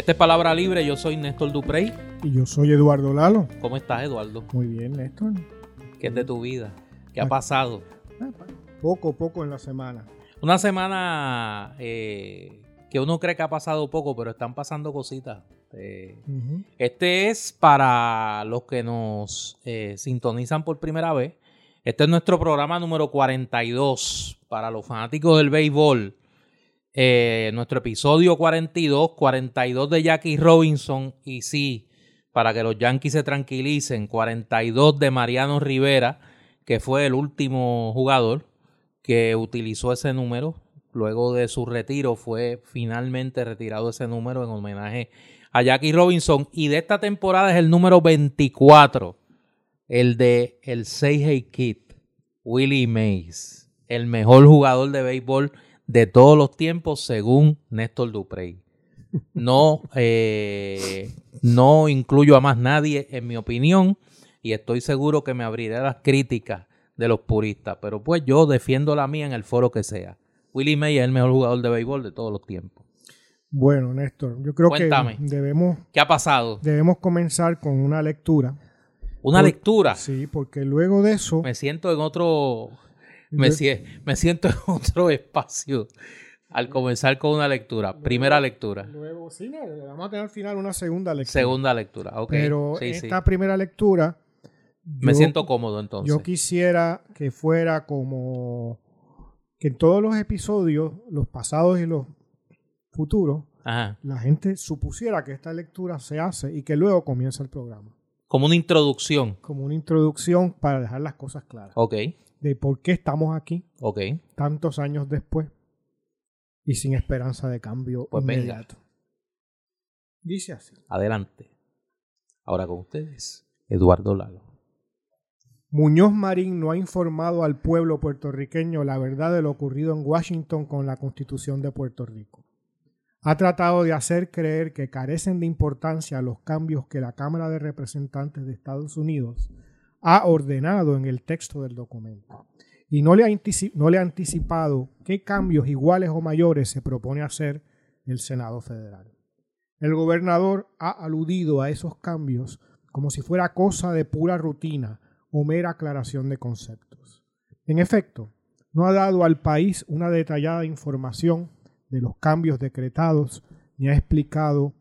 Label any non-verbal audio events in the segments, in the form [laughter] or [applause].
Esta es Palabra Libre, yo soy Néstor Duprey. Y yo soy Eduardo Lalo. ¿Cómo estás, Eduardo? Muy bien, Néstor. ¿Qué es de tu vida? ¿Qué ha pasado? Ah, poco, poco en la semana. Una semana eh, que uno cree que ha pasado poco, pero están pasando cositas. Eh, Este es para los que nos eh, sintonizan por primera vez. Este es nuestro programa número 42 para los fanáticos del béisbol. Eh, nuestro episodio 42, 42 de Jackie Robinson y sí, para que los Yankees se tranquilicen, 42 de Mariano Rivera, que fue el último jugador que utilizó ese número. Luego de su retiro fue finalmente retirado ese número en homenaje a Jackie Robinson. Y de esta temporada es el número 24, el de el Seihei Kid, Willie Mays, el mejor jugador de béisbol de todos los tiempos según Néstor Duprey. No, [laughs] eh, no incluyo a más nadie en mi opinión y estoy seguro que me abriré las críticas de los puristas, pero pues yo defiendo la mía en el foro que sea. Willie May es el mejor jugador de béisbol de todos los tiempos. Bueno, Néstor, yo creo que debemos... ¿Qué ha pasado? Debemos comenzar con una lectura. ¿Una lectura? Sí, porque luego de eso... Me siento en otro me, siento en otro espacio al comenzar con una lectura. primera lectura. Luego, sí, vamos a tener al final una segunda lectura. Segunda lectura, ok. Pero esta primera lectura. Me siento cómodo entonces. Yo quisiera que fuera como. Que en todos los episodios, los pasados y los futuros, la gente supusiera que esta lectura se hace y que luego comienza el programa. Como una introducción. Como una introducción para dejar las cosas claras. Ok de por qué estamos aquí Ok. tantos años después y sin esperanza de cambio pues inmediato. Dice así. Adelante. Ahora con ustedes, Eduardo Lalo. Muñoz Marín no ha informado al pueblo puertorriqueño la verdad de lo ocurrido en Washington con la Constitución de Puerto Rico. Ha tratado de hacer creer que carecen de importancia los cambios que la Cámara de Representantes de Estados Unidos ha ordenado en el texto del documento y no le, ha anticipado qué cambios iguales o mayores se propone hacer el Senado Federal. El gobernador ha aludido a esos cambios como si fuera cosa de pura rutina o mera aclaración de conceptos. En efecto, no ha dado al país una detallada información de los cambios decretados ni ha explicado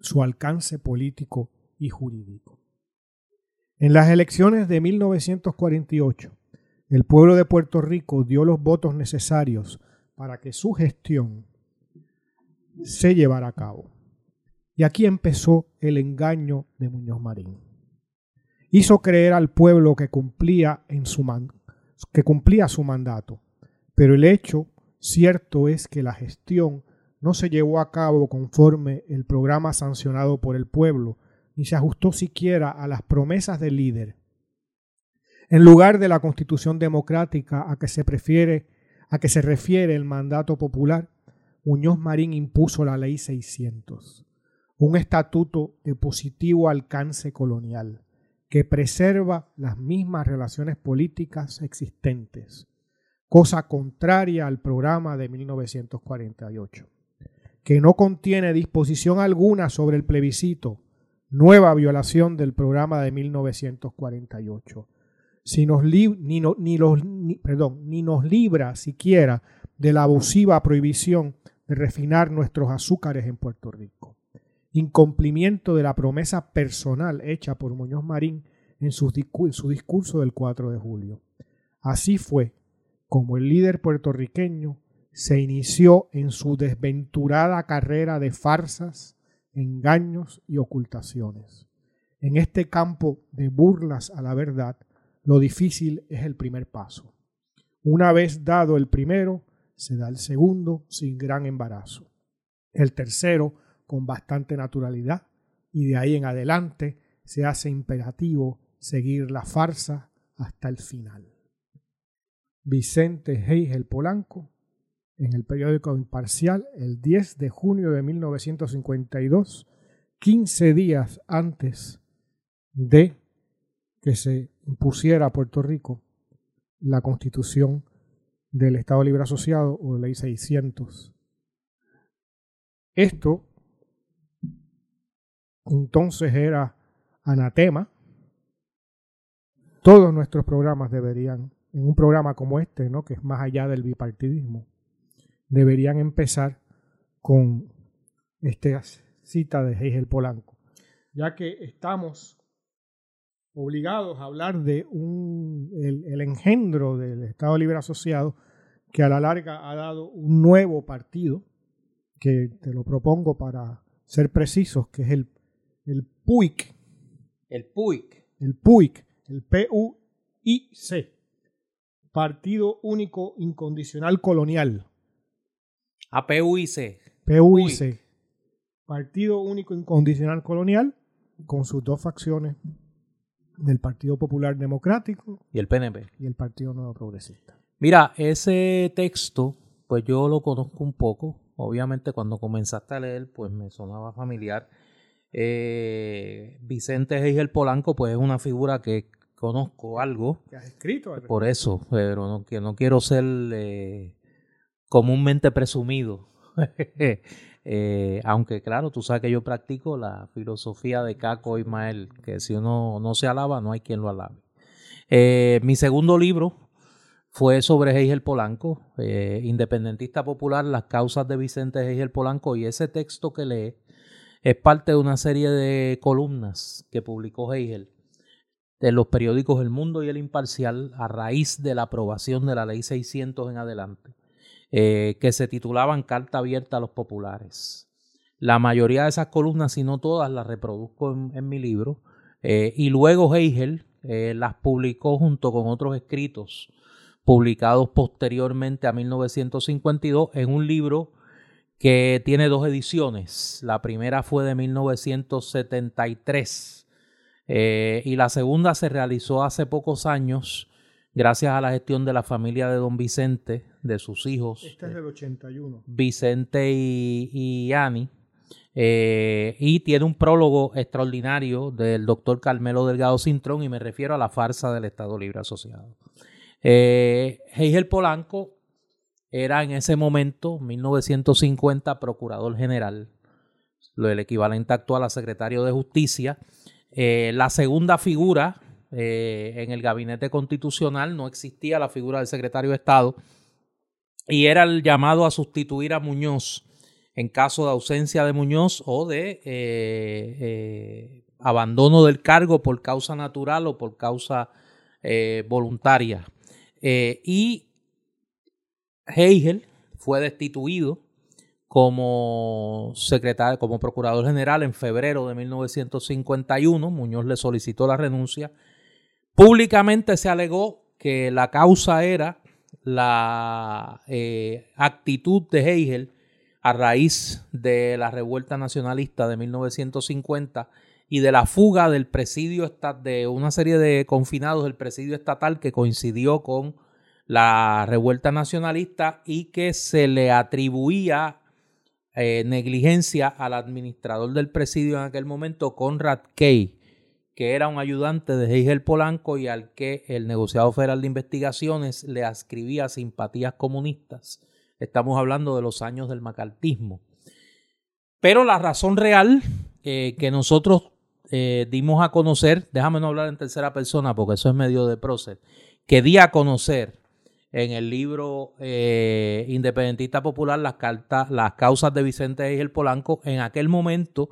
su alcance político y jurídico. En las elecciones de 1948, el pueblo de Puerto Rico dio los votos necesarios para que su gestión se llevara a cabo. Y aquí empezó el engaño de Muñoz Marín. Hizo creer al pueblo que cumplía, su que cumplía su mandato, pero el hecho cierto es que la gestión no se llevó a cabo conforme el programa sancionado por el pueblo, ni se ajustó siquiera a las promesas del líder. En lugar de la constitución democrática a que se prefiere, a que se refiere el mandato popular, Muñoz Marín impuso la ley 600, un estatuto de positivo alcance colonial que preserva las mismas relaciones políticas existentes, cosa contraria al programa de 1948, que no contiene disposición alguna sobre el plebiscito nueva violación del programa de 1948. Si nos ni, ni, los, perdón, ni nos libra siquiera de la abusiva prohibición de refinar nuestros azúcares en Puerto Rico. Incumplimiento de la promesa personal hecha por Muñoz Marín en su, en su discurso del 4 de julio. Así fue como el líder puertorriqueño se inició en su desventurada carrera de farsas, engaños y ocultaciones. En este campo de burlas a la verdad, lo difícil es el primer paso. Una vez dado el primero, se da el segundo sin gran embarazo. El tercero con bastante naturalidad y de ahí en adelante se hace imperativo seguir la farsa hasta el final. Vicente Heigel Polanco en el periódico Imparcial el 10 de junio de 1952, 15 días antes de que se impusiera a Puerto Rico la constitución del Estado Libre Asociado o Ley 600. Esto entonces era anatema. Todos nuestros programas deberían, en un programa como este, ¿no? que es más allá del bipartidismo, deberían empezar con esta cita de Hegel Polanco, ya que estamos obligados a hablar de un, el, engendro del Estado Libre Asociado, que a la larga ha dado un nuevo partido, que te lo propongo para ser precisos, que es el, el PUIC. El PUIC. El PUIC, el P-U-I-C. Partido Único Incondicional Colonial. A PUIC. PUIC. Partido Único Incondicional Colonial, con sus dos facciones del Partido Popular Democrático y el PNP y el Partido Nuevo Progresista. Mira, ese texto, pues yo lo conozco un poco. Obviamente cuando comenzaste a leer, pues me sonaba familiar. Eh, Vicente Heigel Polanco, pues es una figura que conozco algo. Que has escrito. Por eso, pero no, que no quiero ser eh, comúnmente presumido. [laughs] Eh, aunque claro, tú sabes que yo practico la filosofía de Caco Ismael, que si uno no se alaba, no hay quien lo alabe. Eh, mi segundo libro fue sobre Heigel Polanco, eh, independentista popular, las causas de Vicente Heigel Polanco, y ese texto que lee es parte de una serie de columnas que publicó Heigel en los periódicos El Mundo y El Imparcial a raíz de la aprobación de la Ley 600 en adelante. Eh, que se titulaban Carta Abierta a los Populares. La mayoría de esas columnas, si no todas, las reproduzco en, mi libro. Eh, y luego Hegel eh, las publicó junto con otros escritos publicados posteriormente a 1952 en un libro que tiene dos ediciones. La primera fue de 1973 y la segunda se realizó hace pocos años gracias a la gestión de la familia de don Vicente, de sus hijos. Este es del 81. Vicente y, y Ani. Eh, y tiene un prólogo extraordinario del doctor Carmelo Delgado Cintrón y me refiero a la farsa del Estado Libre Asociado. Eh, Heigel Polanco era en ese momento, 1950, procurador general, lo el equivalente actual a secretario de justicia. Eh, la segunda figura eh, en el gabinete constitucional no existía la figura del secretario de Estado y era el llamado a sustituir a Muñoz en caso de ausencia de Muñoz o de eh, eh, abandono del cargo por causa natural o por causa voluntaria. y Hegel fue destituido como secretario, como procurador general en febrero de 1951. Muñoz le solicitó la renuncia Públicamente se alegó que la causa era la eh, actitud de Hegel a raíz de la revuelta nacionalista de 1950 y de la fuga del presidio de una serie de confinados del presidio estatal que coincidió con la revuelta nacionalista y que se le atribuía eh, negligencia al administrador del presidio en aquel momento, Conrad Kay, que era un ayudante de Hegel Polanco y al que el negociado federal de investigaciones le ascribía simpatías comunistas. Estamos hablando de los años del macartismo. Pero la razón real eh, que nosotros eh, dimos a conocer, déjame no hablar en tercera persona porque eso es medio de prócer, que di a conocer en el libro eh, Independentista Popular las causas de Vicente Hegel Polanco, en aquel momento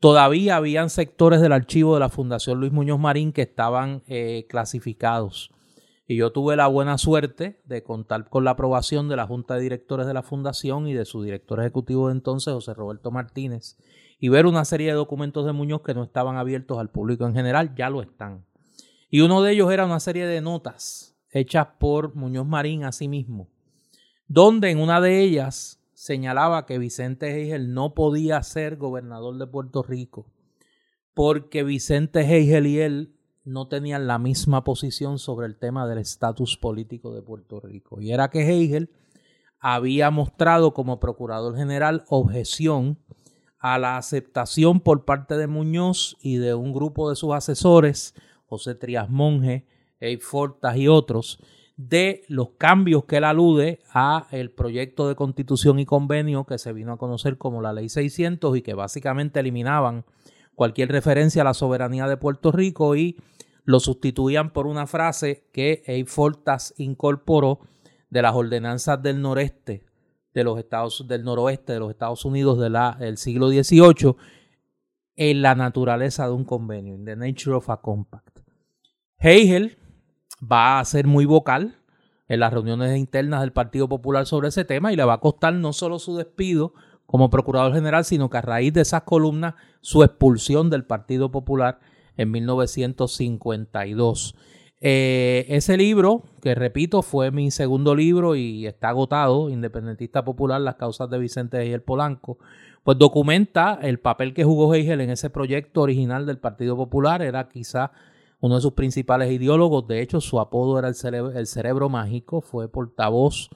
Todavía habían sectores del archivo de la Fundación Luis Muñoz Marín que estaban eh, clasificados. Y yo tuve la buena suerte de contar con la aprobación de la Junta de Directores de la Fundación y de su director ejecutivo de entonces, José Roberto Martínez, y ver una serie de documentos de Muñoz que no estaban abiertos al público en general, ya lo están. Y uno de ellos era una serie de notas hechas por Muñoz Marín a sí mismo, donde en una de ellas señalaba que Vicente Heigel no podía ser gobernador de Puerto Rico porque Vicente Heigel y él no tenían la misma posición sobre el tema del estatus político de Puerto Rico. Y era que Heigel había mostrado como procurador general objeción a la aceptación por parte de Muñoz y de un grupo de sus asesores, José Trias Monge, Ey Fortas y otros, de los cambios que él alude a el proyecto de constitución y convenio que se vino a conocer como la ley 600 y que básicamente eliminaban cualquier referencia a la soberanía de Puerto Rico y lo sustituían por una frase que Eifortas incorporó de las ordenanzas del noreste de los estados del noroeste de los Estados Unidos del siglo XVIII en la naturaleza de un convenio, in the nature of a compact. Hegel va a ser muy vocal en las reuniones internas del Partido Popular sobre ese tema y le va a costar no solo su despido como procurador general, sino que a raíz de esas columnas su expulsión del Partido Popular en 1952. Eh, ese libro, que repito, fue mi segundo libro y está agotado, Independentista Popular, las causas de Vicente Hegel Polanco, pues documenta el papel que jugó Hegel en ese proyecto original del Partido Popular, era quizá uno de sus principales ideólogos, de hecho su apodo era el cerebro, mágico, fue portavoz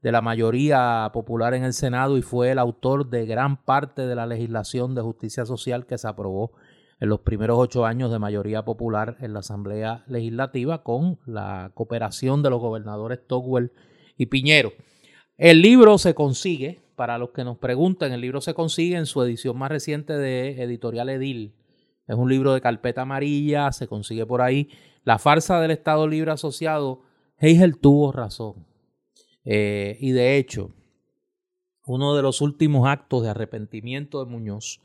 de la mayoría popular en el Senado y fue el autor de gran parte de la legislación de justicia social que se aprobó en los primeros ocho años de mayoría popular en la Asamblea Legislativa con la cooperación de los gobernadores Togwell y Piñero. El libro se consigue, para los que nos preguntan, el libro se consigue en su edición más reciente de Editorial Edil. Es un libro de carpeta amarilla, se consigue por ahí. La farsa del Estado Libre Asociado, Hegel tuvo razón. Eh, y de hecho, uno de los últimos actos de arrepentimiento de Muñoz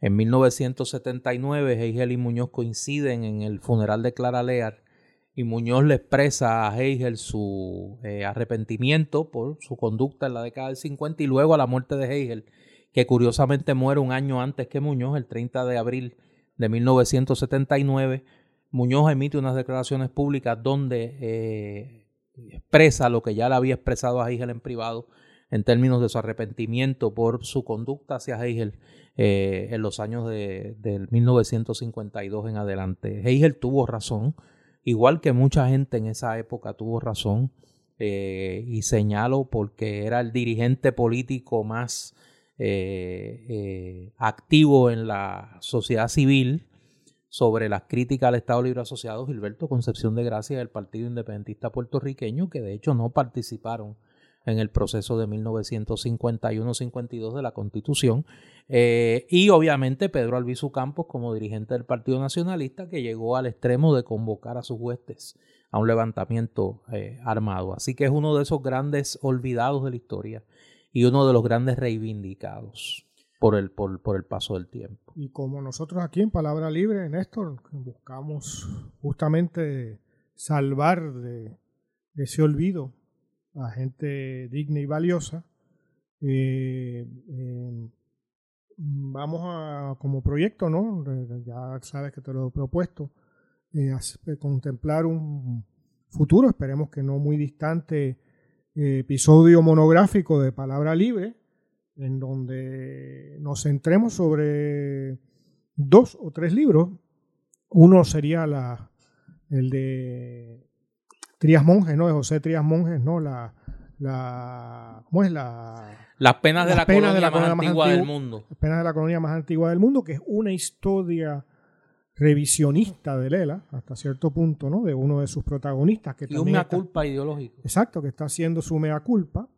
en 1979, Hegel y Muñoz coinciden en el funeral de Clara Lear y Muñoz le expresa a Hegel su eh, arrepentimiento por su conducta en la década del 50 y luego a la muerte de Hegel, que curiosamente muere un año antes que Muñoz, el 30 de abril de 1979. Muñoz emite unas declaraciones públicas donde eh, expresa lo que ya le había expresado a Hegel en privado en términos de su arrepentimiento por su conducta hacia Hegel eh, en los años de, del 1952 en adelante. Hegel tuvo razón, igual que mucha gente en esa época tuvo razón, eh, y señalo porque era el dirigente político más eh, activo en la sociedad civil sobre las críticas al Estado Libre Asociado, Gilberto Concepción de Gracia del Partido Independentista Puertorriqueño, que de hecho no participaron en el proceso de 1951-52 de la Constitución. Eh, y obviamente Pedro Albizu Campos como dirigente del Partido Nacionalista que llegó al extremo de convocar a sus huestes a un levantamiento eh, armado. Así que es uno de esos grandes olvidados de la historia y uno de los grandes reivindicados por el, por, el paso del tiempo. Y como nosotros aquí en Palabra Libre, Néstor, buscamos justamente salvar de ese olvido a gente digna y valiosa. Eh, eh, vamos a, como proyecto, ¿no? Ya sabes que te lo he propuesto, eh, contemplar un futuro, esperemos que no muy distante, episodio monográfico de Palabra Libre, en donde nos centremos sobre dos o tres libros. Uno sería la, el de Trías Monjes, ¿no? De José Trías Monjes, ¿no? La, la, ¿Cómo es la...? Las penas de la colonia más, antigua del mundo. Las penas de la colonia más antigua del mundo, que es una historia revisionista de Lela, hasta cierto punto, ¿no? De uno de sus protagonistas. Que y un mea culpa ideológico. Exacto, que está haciendo su mea culpa.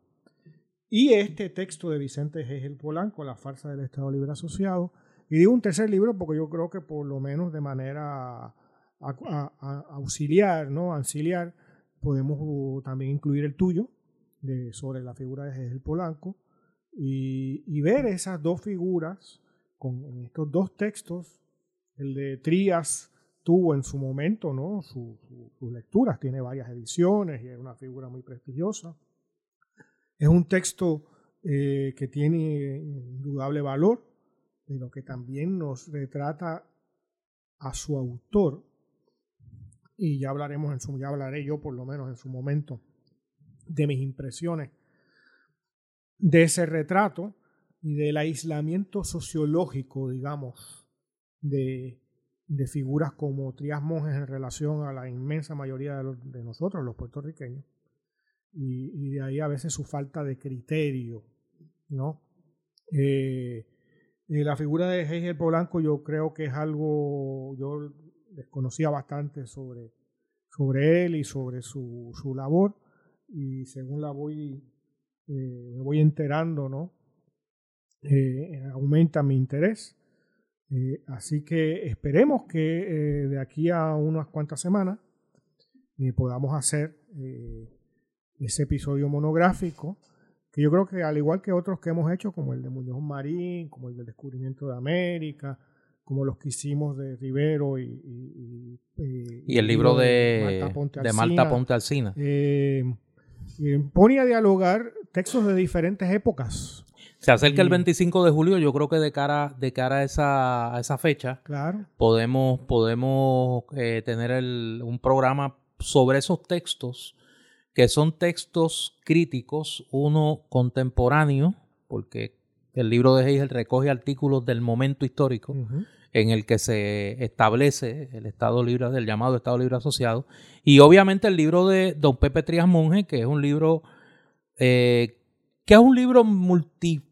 Y este texto de Vicente Hegel Polanco, La farsa del Estado Libre Asociado. Y digo un tercer libro porque yo creo que por lo menos de manera auxiliar, ¿no? Auxiliar, podemos uh, también incluir el tuyo de, sobre la figura de Hegel Polanco y, ver esas dos figuras con en estos dos textos. El de Trías tuvo en su momento ¿no? sus lecturas, tiene varias ediciones y es una figura muy prestigiosa. Es un texto eh, que tiene indudable valor, pero que también nos retrata a su autor y ya hablaremos en su, ya hablaré yo por lo menos en su momento de mis impresiones de ese retrato y del aislamiento sociológico, digamos, de, de figuras como Trias Monjes en relación a la inmensa mayoría de, nosotros, los puertorriqueños, y, de ahí a veces su falta de criterio, ¿no? Eh, eh la figura de Hegel Polanco yo creo que es algo, yo desconocía bastante sobre, sobre él y sobre su, su labor. Y según la voy eh, me voy enterando no aumenta mi interés Eh, así que esperemos que de aquí a unas cuantas semanas podamos hacer ese episodio monográfico que yo creo que al igual que otros que hemos hecho, como el de Muñoz Marín, como el del descubrimiento de América, como los que hicimos de Rivero y... Y, el libro de, Malta Ponte Alcina. Eh, eh, pone a dialogar textos de diferentes épocas. Se acerca el 25 de julio, yo creo que de cara, de cara a, esa, a esa fecha, claro. podemos, podemos eh, tener un programa sobre esos textos que son textos críticos, uno contemporáneo, porque el libro de Hegel recoge artículos del momento histórico en el que se establece el Estado Libre, del llamado Estado Libre Asociado, y obviamente el libro de Don Pepe Trías Monge, que es un libro eh, que es un libro multi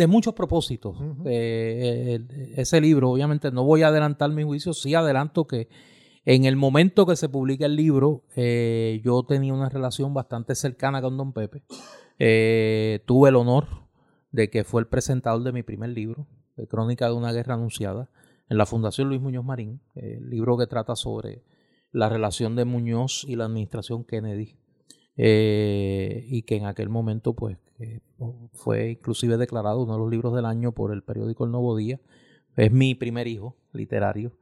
de muchos propósitos. Eh, ese libro, obviamente, no voy a adelantar mi juicio, sí adelanto que en el momento que se publica el libro, eh, yo tenía una relación bastante cercana con Don Pepe. Eh, tuve el honor de que fue el presentador de mi primer libro, de Crónica de una Guerra Anunciada, en la Fundación Luis Muñoz Marín, el libro que trata sobre la relación de Muñoz y la administración Kennedy. Eh, y que en aquel momento pues fue inclusive declarado uno de los libros del año por el periódico El Nuevo Día. Es mi primer hijo literario.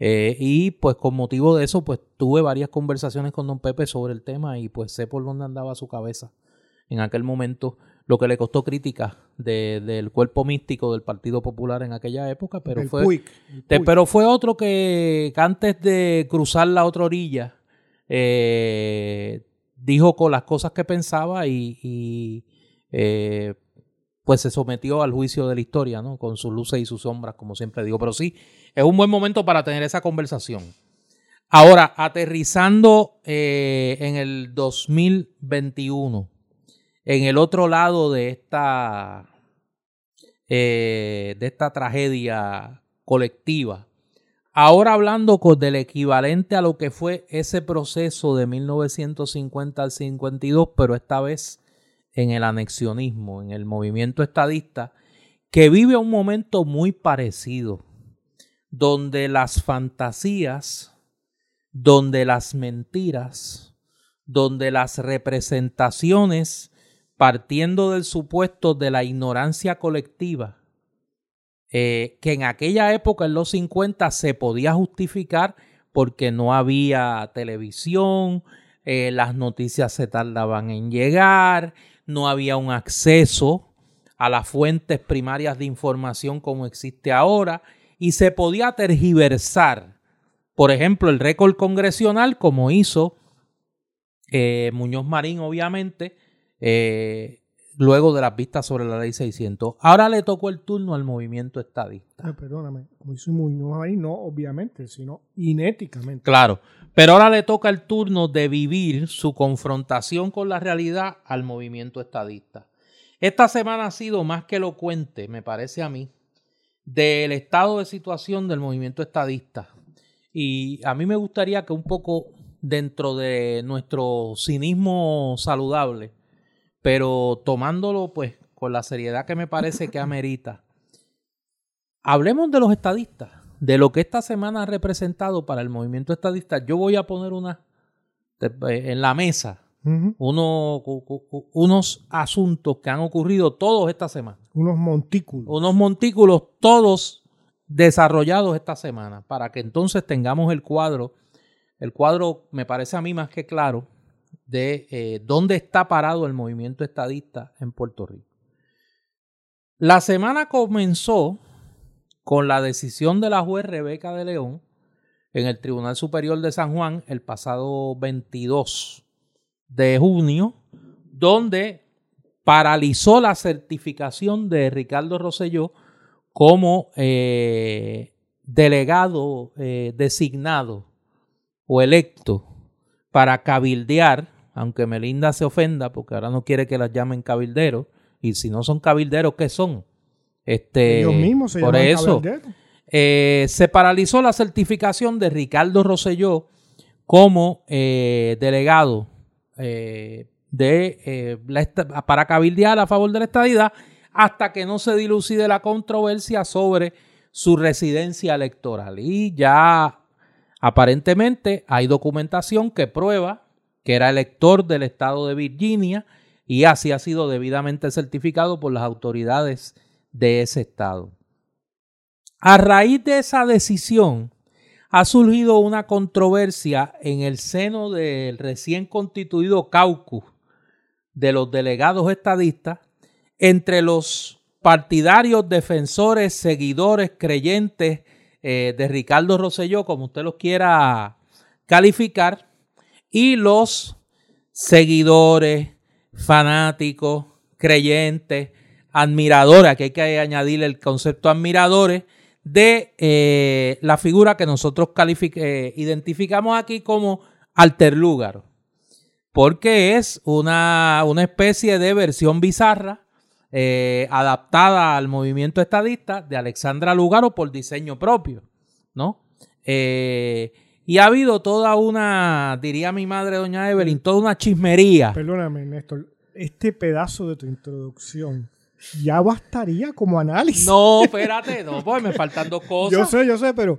Eh, y pues con motivo de eso, pues tuve varias conversaciones con don Pepe sobre el tema y pues sé por dónde andaba su cabeza en aquel momento, lo que le costó crítica del cuerpo místico del Partido Popular en aquella época, pero fue, pero fue otro que, antes de cruzar la otra orilla, eh, dijo con las cosas que pensaba y, eh, pues se sometió al juicio de la historia, ¿no? Con sus luces y sus sombras, como siempre digo. Pero sí, es un buen momento para tener esa conversación. Ahora, aterrizando eh, en el 2021, en el otro lado de esta, eh, de esta tragedia colectiva, ahora hablando del equivalente a lo que fue ese proceso de 1950 al 52, pero esta vez en el anexionismo, en el movimiento estadista, que vive un momento muy parecido, donde las fantasías, donde las mentiras, donde las representaciones, partiendo del supuesto de la ignorancia colectiva, eh, que en aquella época, en los 50, se podía justificar porque no había televisión, eh, las noticias se tardaban en llegar, no había un acceso a las fuentes primarias de información como existe ahora y se podía tergiversar, por ejemplo, el récord congresional como hizo eh, Muñoz Marín, obviamente, luego de las vistas sobre la ley 600. Ahora le tocó el turno al movimiento estadista. Ah, perdóname, como hizo Muñoz Marín, no obviamente, sino inéticamente. Claro, pero ahora le toca el turno de vivir su confrontación con la realidad al movimiento estadista. Esta semana ha sido más que elocuente, me parece a mí, del estado de situación del movimiento estadista. Y a mí me gustaría que un poco dentro de nuestro cinismo saludable, pero tomándolo pues con la seriedad que me parece que amerita, hablemos de los estadistas de lo que esta semana ha representado para el movimiento estadista, yo voy a poner una eh, en la mesa unos asuntos que han ocurrido todos esta semana. Unos montículos. Unos montículos todos desarrollados esta semana, para que entonces tengamos el cuadro. El cuadro me parece a mí más que claro de eh, dónde está parado el movimiento estadista en Puerto Rico. La semana comenzó con la decisión de la juez Rebeca de León en el Tribunal Superior de San Juan el pasado 22 de junio, donde paralizó la certificación de Ricardo Rosselló como eh, delegado eh, designado o electo para cabildear, aunque Melinda se ofenda porque ahora no quiere que las llamen cabilderos, y si no son cabilderos, ¿qué son? Este, Ellos mismos se por eso eh, se paralizó la certificación de Ricardo Rosselló como eh, delegado eh, de para cabildear a favor de la estadidad hasta que no se dilucide la controversia sobre su residencia electoral. Y ya aparentemente hay documentación que prueba que era elector del estado de Virginia y así ha sido debidamente certificado por las autoridades de ese estado. A raíz de esa decisión, ha surgido una controversia en el seno del recién constituido caucus de los delegados estadistas entre los partidarios, defensores, seguidores, creyentes eh, de Ricardo Rosselló, como usted los quiera calificar, y los seguidores, fanáticos, creyentes, admiradores, aquí hay que añadirle el concepto admiradores, de eh, la figura que nosotros eh, identificamos aquí como Alterlúgaro, porque es una, una especie de versión bizarra eh, adaptada al movimiento estadista de Alexandra Lugaro por diseño propio, ¿no? Y ha habido toda una, diría mi madre, doña Evelyn, toda una chismería. Perdóname, Néstor, este pedazo de tu introducción ya bastaría como análisis. No, espérate, no, pues me faltan dos [laughs] cosas. Yo sé, yo sé, pero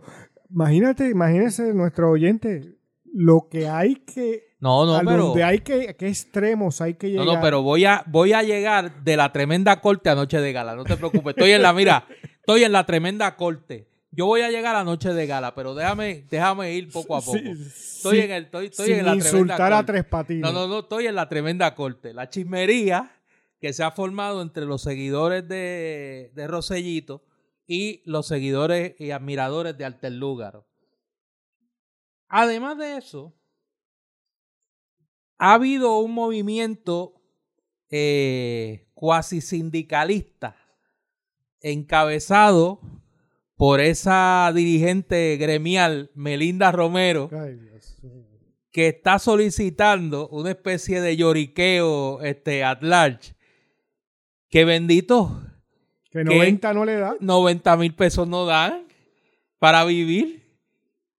imagínate, imagínese nuestro oyente lo que hay que no, no, pero donde hay que qué extremos hay que llegar. No, no, pero voy a voy a llegar de la tremenda corte a noche de gala, no te preocupes. Estoy en la mira, estoy en la tremenda corte. Yo voy a llegar a noche de gala, pero déjame déjame ir poco a poco. estoy en el estoy, estoy en la insultar a tres patines. No, no, no, estoy en la tremenda corte. La chismería que se ha formado entre los seguidores de, de Rosellito y los seguidores y admiradores de Alterlúgaro. Además de eso, ha habido un movimiento eh, cuasi sindicalista encabezado por esa dirigente gremial, Melinda Romero, que está solicitando una especie de lloriqueo este, at large que bendito. Que 90 no le dan. 90 mil pesos no dan para vivir.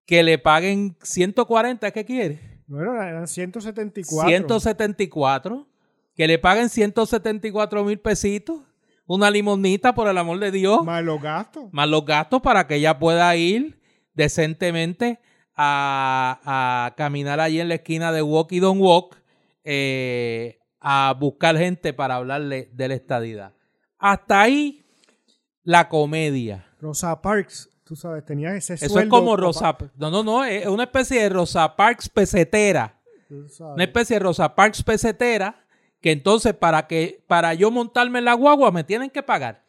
Que le paguen 140, ¿qué quiere? Bueno, eran 174. 174. Que le paguen 174 mil pesitos. Una limonita, por el amor de Dios. Más los gastos. Más los gastos para que ella pueda ir decentemente a, a caminar allí en la esquina de Walk y Don't Walk. Eh, a buscar gente para hablarle de la estadidad. Hasta ahí la comedia. Rosa Parks, tú sabes, tenía ese Eso es como Rosa... No, no, no, es una especie de Rosa Parks pesetera. Una especie de Rosa Parks pesetera que entonces para que para yo montarme en la guagua me tienen que pagar.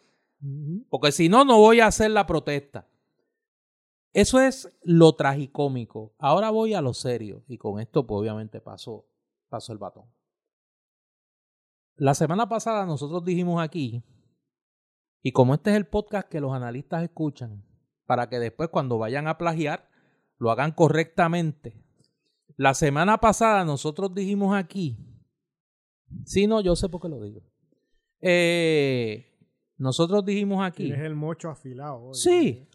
Porque si no, no voy a hacer la protesta. Eso es lo tragicómico. Ahora voy a lo serio. Y con esto, pues obviamente pasó, pasó el batón. La semana pasada nosotros dijimos aquí, y como este es el podcast que los analistas escuchan, para que después cuando vayan a plagiar, lo hagan correctamente. La semana pasada nosotros dijimos aquí, sí, no, yo sé por qué lo digo. Eh, nosotros dijimos aquí. Tienes el mocho afilado. Sí.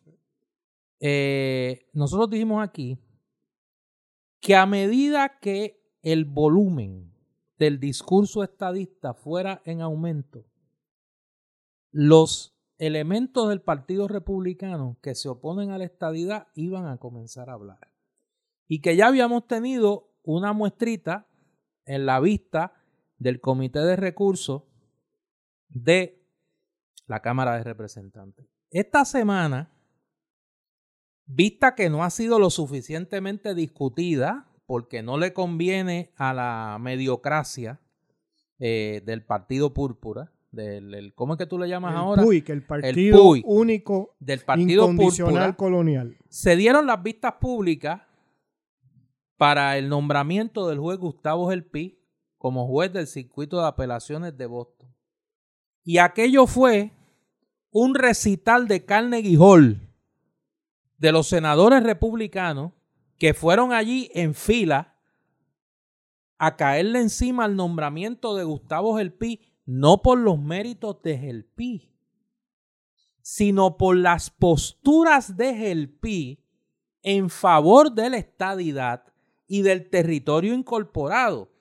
Eh, nosotros dijimos aquí que a medida que el volumen del discurso estadista fuera en aumento, los elementos del Partido Republicano que se oponen a la estadidad iban a comenzar a hablar. Y que ya habíamos tenido una muestrita en la vista del Comité de Recursos de la Cámara de Representantes. Esta semana, vista que no ha sido lo suficientemente discutida porque no le conviene a la mediocracia eh, del Partido Púrpura, del, ¿cómo es que tú le llamas ahora? PUI, que el Partido Único del Partido Incondicional Colonial. Se dieron las vistas públicas para el nombramiento del juez Gustavo Gelpi como juez del circuito de apelaciones de Boston. Y aquello fue un recital de Carnegie Hall de los senadores republicanos que fueron allí en fila a caerle encima al nombramiento de Gustavo Gelpi, no por los méritos de Gelpi, sino por las posturas de Gelpi en favor de la estadidad y del territorio incorporado.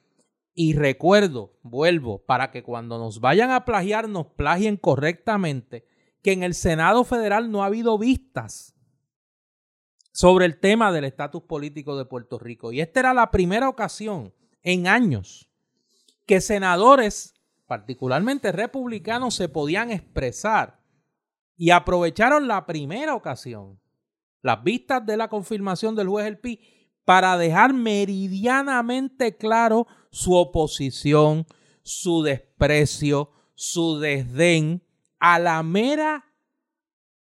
Y recuerdo, vuelvo, para que cuando nos vayan a plagiar nos plagien correctamente, que en el Senado Federal no ha habido vistas sobre el tema del estatus político de Puerto Rico. Y esta era la primera ocasión en años que senadores, particularmente republicanos, se podían expresar y aprovecharon la primera ocasión, las vistas de la confirmación del juez El Pi, para dejar meridianamente claro su oposición, su desprecio, su desdén a la mera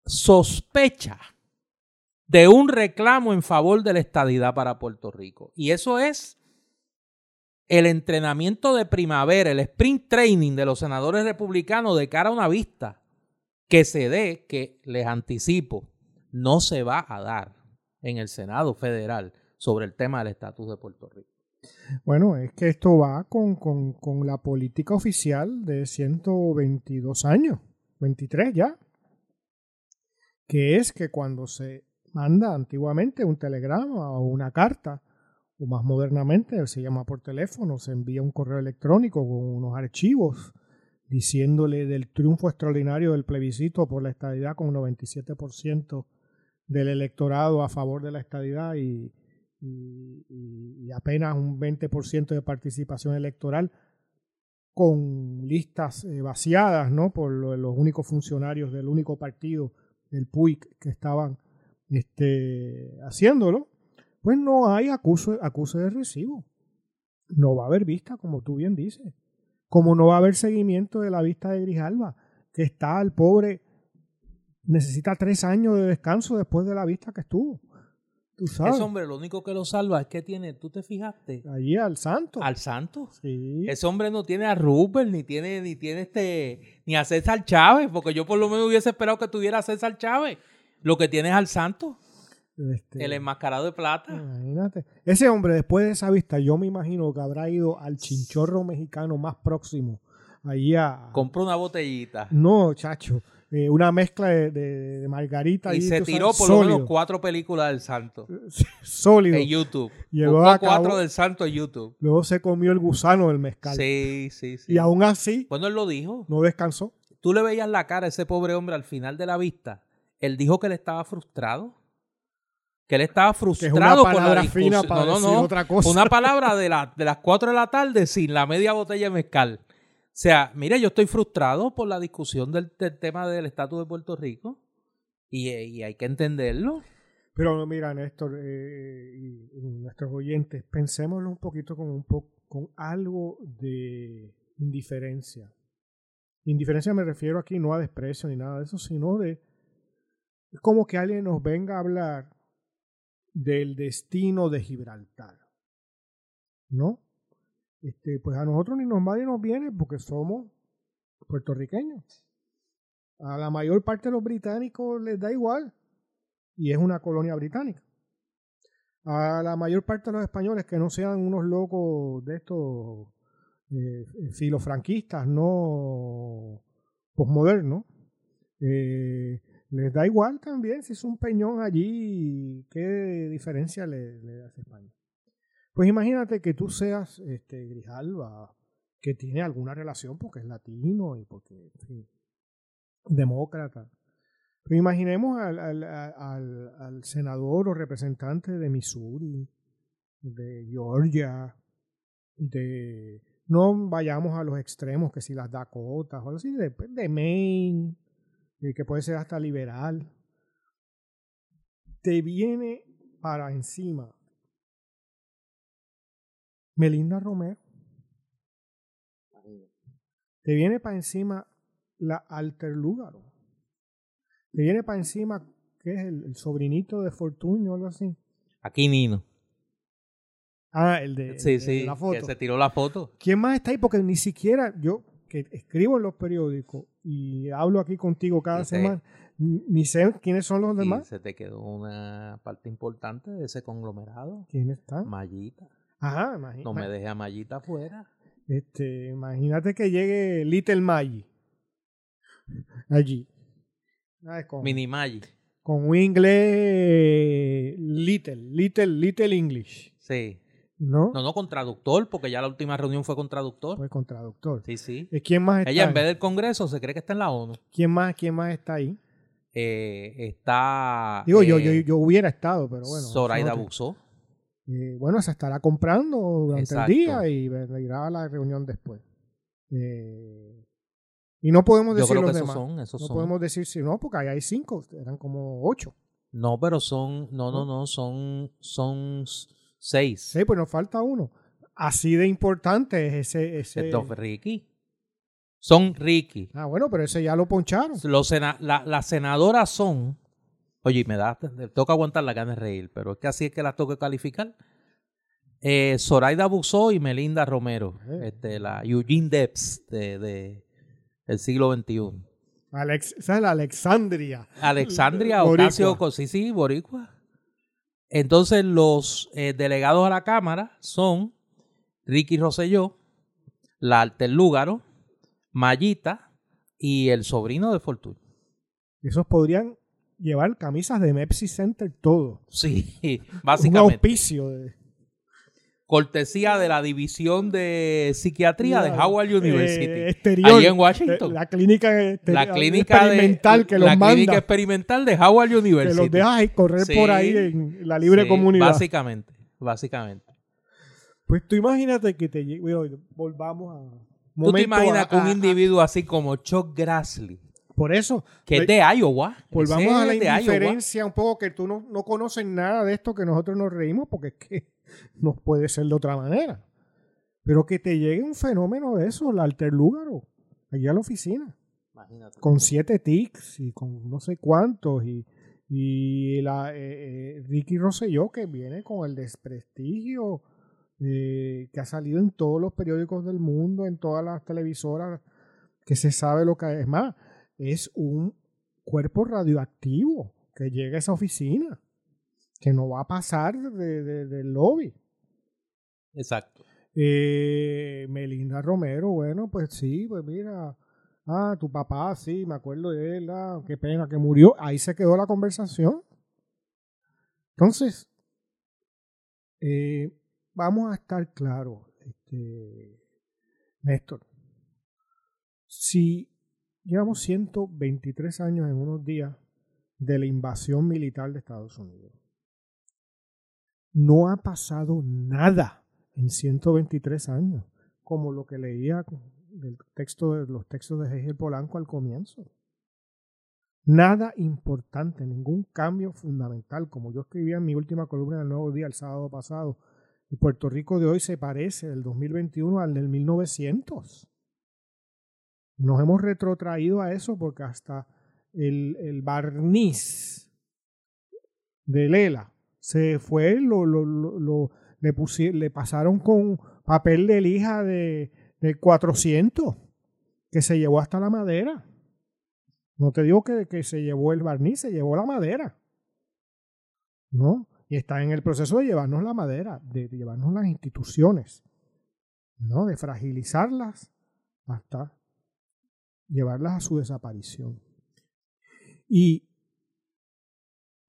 sospecha de un reclamo en favor de la estadidad para Puerto Rico. Y eso es el entrenamiento de primavera, el sprint training de los senadores republicanos de cara a una vista que se dé, que les anticipo, no se va a dar en el Senado federal sobre el tema del estatus de Puerto Rico. Bueno, es que esto va con, con, con la política oficial de 122 años. 23 ya, que es que cuando se manda antiguamente un telegrama o una carta, o más modernamente se llama por teléfono, se envía un correo electrónico con unos archivos diciéndole del triunfo extraordinario del plebiscito por la estadidad con un 97% del electorado a favor de la estadidad y, y apenas un 20% de participación electoral con listas eh, vaciadas ¿no? por los únicos funcionarios del único partido, del PUIC, que estaban este, haciéndolo, pues no hay acuse, acuse de recibo. No va a haber vista, como tú bien dices. Como no va a haber seguimiento de la vista de Grijalva, que está el pobre, necesita tres años de descanso después de la vista que estuvo. Ese hombre lo único que lo salva es que tiene, ¿tú te fijaste? Allí al santo. Al santo. Sí. Ese hombre no tiene a Rupert, ni tiene, ni tiene este, ni a César Chávez, porque yo por lo menos hubiese esperado que tuviera a César Chávez. Lo que tiene es al santo. Este, el enmascarado de plata. Imagínate. Ese hombre, después de esa vista, yo me imagino que habrá ido al chinchorro mexicano más próximo. Allí a. Compró una botellita. No, chacho. Eh, una mezcla de, margarita. Y, se tiró por lo menos cuatro películas del santo. Sólido. En YouTube. Llegó a cuatro del santo en YouTube. Luego se comió el gusano del mezcal. Sí, sí, sí. Y aún así. Bueno, él lo dijo. No descansó. Tú le veías la cara a ese pobre hombre al final de la vista. Él dijo que él estaba frustrado. Que él estaba frustrado por la discusión. no, no, no. Otra cosa. Una palabra [laughs] de, la, de las cuatro de la tarde sin la media botella de mezcal. Sea, mire, yo estoy frustrado por la discusión del, tema del estatus de Puerto Rico y, y, hay que entenderlo. Pero mira, Néstor eh, y, nuestros oyentes, pensémoslo un poquito con, un con algo de indiferencia. Indiferencia me refiero aquí no a desprecio ni nada de eso, sino de es como que alguien nos venga a hablar del destino de Gibraltar. ¿No? Este, pues a nosotros ni nos va ni nos viene porque somos puertorriqueños. A la mayor parte de los británicos les da igual y es una colonia británica. A la mayor parte de los españoles que no sean unos locos de estos eh, filofranquistas, no posmodernos, eh, les da igual también si es un peñón allí, qué diferencia le, le hace España. Pues imagínate que tú seas este, Grijalva, que tiene alguna relación porque es latino y porque, en demócrata. Pero imaginemos al, senador o representante de Missouri, de Georgia, de... No vayamos a los extremos, que si las Dakotas o algo así, de, de Maine, que puede ser hasta liberal. Te viene para encima Melinda Romero. Te viene para encima la Alter Lúgaro. Te viene para encima, ¿qué es? El, sobrinito de Fortuño o algo así. Aquí Nino. Ah, el de, sí, sí, la foto. Que se tiró la foto. ¿Quién más está ahí? Porque ni siquiera yo, que escribo en los periódicos y hablo aquí contigo cada semana, ni sé quiénes son los demás. se te quedó una parte importante de ese conglomerado. ¿Quién está? Mallita. Ajá, No me deje a Mayita afuera. Este, imagínate que llegue Little Maggi allí. Mini Maggi. Con un inglés little, little, little English. Sí. ¿No? No, no, con traductor, porque ya la última reunión fue con traductor. Pues con traductor. Sí, sí. ¿Y ¿Quién más está Ella en ahí? vez del Congreso se cree que está en la ONU. ¿Quién más, quién más está ahí? Eh, está... Digo, yo, yo, eh, yo hubiera estado, pero bueno. Zoraida Buxó. Eh, bueno, se estará comprando durante Exacto. el día y irá a la reunión después. Eh, y no podemos Yo decir que los esos demás. son, esos no son. podemos decir si no, porque ahí hay cinco, eran como ocho. No, pero son, no, no, no, son, son seis. Sí, pues nos falta uno. Así de importante es ese. ese... Fue Ricky. Son Ricky. Ah, bueno, pero ese ya lo poncharon. Los sena- la- las senadoras son. Oye, me da. Toca aguantar la gana de reír, pero es que así es que las tengo que calificar. Eh, Zoraida Buxó y Melinda Romero. Eh. Este, la Eugene Debs de, de el siglo XXI. Alex, esa es la Alexandria. Alexandria. [laughs] Ocasio, sí, sí, Boricua. Entonces, los eh, delegados a la Cámara son Ricky Rosselló, la Altelúgaro, Mayita y el sobrino de Fortuna. Esos podrían llevar camisas de Pepsi Center todo. Sí, [laughs] Un básicamente. auspicio. De, Cortesía de la División de Psiquiatría de Howard University. eh, exterior. Allí en Washington. Eh, La clínica, este- la clínica de- experimental que los la manda. clínica experimental de Howard que University. los dejas ahí correr Sí. por ahí en la libre Sí, comunidad. Básicamente, básicamente. Pues tú imagínate que te volvamos a. ¿Tú te imaginas a- que un individuo así como Chuck Grassley, Por eso. que es de Iowa, Volvamos a la de Iowa, indiferencia un poco que tú no, no conoces nada de esto que nosotros nos reímos porque es que [laughs] no puede ser de otra manera. Pero que te llegue un fenómeno de eso, el alterlúgaro, allá a la oficina, Imagínate. con siete tics y con no sé cuántos y, y la, eh, eh, Ricky Rosselló que viene con el desprestigio eh, que ha salido en todos los periódicos del mundo, en todas las televisoras, que se sabe lo que es más, es un cuerpo radioactivo que llega a esa oficina, que no va a pasar de- de- del lobby. Exacto. Eh, Melinda Romero, bueno, pues sí, pues mira, ah, tu papá, sí, me acuerdo de él, ah, qué pena que murió. Ahí se quedó la conversación. Entonces, eh, vamos a estar claros, este, Néstor. Si llevamos 123 años en unos días de la invasión militar de Estados Unidos, no ha pasado nada en 123 años, como lo que leía del texto de los textos de Hegel Polanco al comienzo. Nada importante, ningún cambio fundamental, como yo escribía en mi última columna del Nuevo Día el sábado pasado. El Puerto Rico de hoy se parece del 2021 al del 1900. Nos hemos retrotraído a eso porque hasta el, el barniz de Lela se fue, lo, lo, lo, le, le pasaron con papel de lija de, de 400 que se llevó hasta la madera. No te digo que, que se llevó el barniz, se llevó la madera. ¿No? Y está en el proceso de llevarnos la madera, de, de llevarnos las instituciones, ¿no? De fragilizarlas hasta llevarlas a su desaparición. Y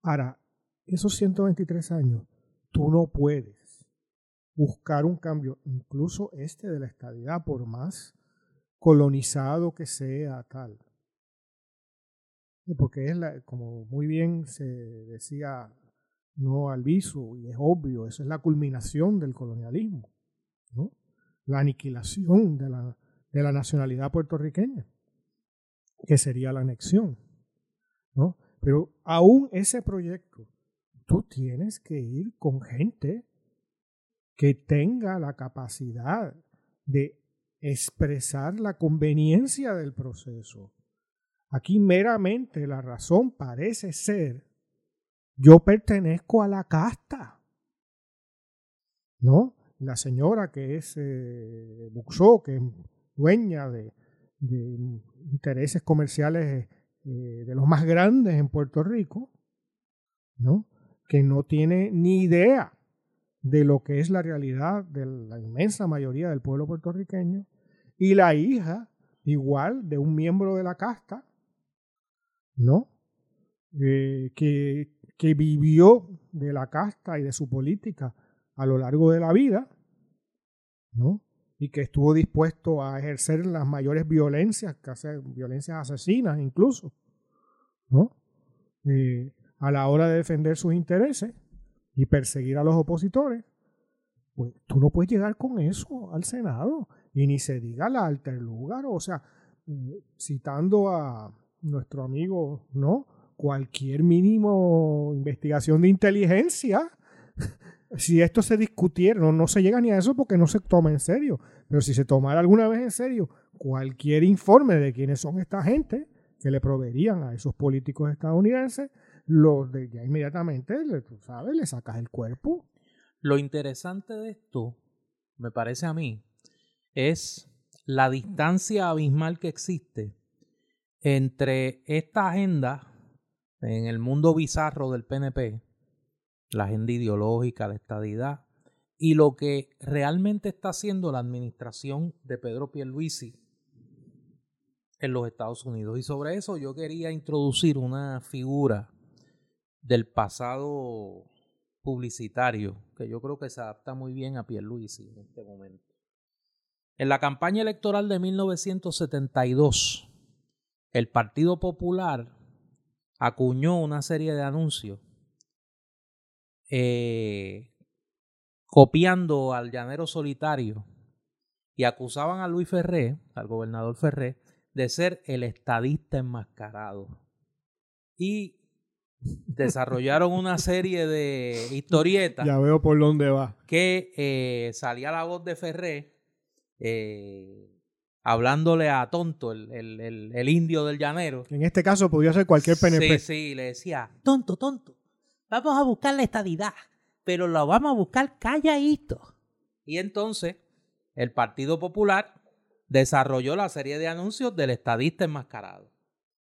ahora, esos 123 años, tú no puedes buscar un cambio, incluso este de la estadidad, por más colonizado que sea tal. Porque es la, como muy bien se decía no Albizu, y es obvio, eso es la culminación del colonialismo, ¿no? la aniquilación de la, de la nacionalidad puertorriqueña, que sería la anexión. ¿no? Pero aún ese proyecto, tú tienes que ir con gente que tenga la capacidad de expresar la conveniencia del proceso. Aquí meramente la razón parece ser yo pertenezco a la casta. ¿No? La señora que es eh, Buxó, que es dueña de, de intereses comerciales eh, de los más grandes en Puerto Rico, ¿no? Que no tiene ni idea de lo que es la realidad de la inmensa mayoría del pueblo puertorriqueño, y la hija, igual, de un miembro de la casta, ¿no? Eh, que, que vivió de la casta y de su política a lo largo de la vida, ¿no? Y que estuvo dispuesto a ejercer las mayores violencias, casi violencias asesinas incluso, ¿no? A la hora de defender sus intereses y perseguir a los opositores, pues tú no puedes llegar con eso al Senado y ni se diga la lugar, o sea, eh, citando a nuestro amigo, ¿no? Cualquier mínimo investigación de inteligencia, si esto se discutiera, no, no se llega ni a eso porque no se toma en serio, pero si se tomara alguna vez en serio cualquier informe de quiénes son esta gente que le proveerían a esos políticos estadounidenses, los de ya inmediatamente, sabes, le sacas el cuerpo. Lo interesante de esto, me parece a mí, es la distancia abismal que existe entre esta agenda en el mundo bizarro del PNP, la agenda ideológica de estadidad, y lo que realmente está haciendo la administración de Pedro Pierluisi en los Estados Unidos. Y sobre eso yo quería introducir una figura del pasado publicitario, que yo creo que se adapta muy bien a Pierluisi en este momento. En la campaña electoral de 1972, el Partido Popular acuñó una serie de anuncios eh, copiando al llanero solitario y acusaban a Luis Ferré, al gobernador Ferré, de ser el estadista enmascarado. Y desarrollaron una serie de historietas. Ya veo por dónde va. Que eh, salía la voz de Ferré eh, hablándole a Tonto, el, el, indio del llanero. En este caso podría ser cualquier PNP. Sí, sí, le decía, tonto, tonto, vamos a buscar la estadidad, pero lo vamos a buscar calladito. Y entonces el Partido Popular desarrolló la serie de anuncios del estadista enmascarado.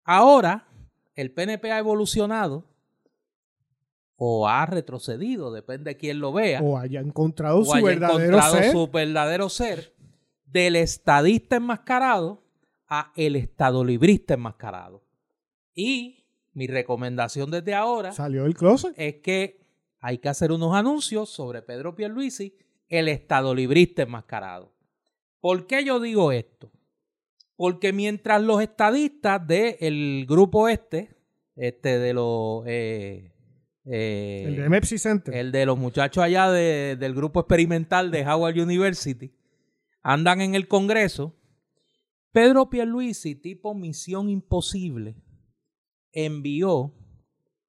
Ahora el PNP ha evolucionado o ha retrocedido, depende de quién lo vea. O haya encontrado, su, verdadero ser. su verdadero ser del estadista enmascarado a el estado librista enmascarado. Y mi recomendación desde ahora salió el closet es que hay que hacer unos anuncios sobre Pedro Pierluisi, el estado librista enmascarado. ¿Por qué yo digo esto? Porque mientras los estadistas del grupo este, este de los... Eh, eh, el de Mepsi Center. El de los muchachos allá del grupo experimental de Howard University, andan en el Congreso, Pedro Pierluisi, tipo misión imposible, envió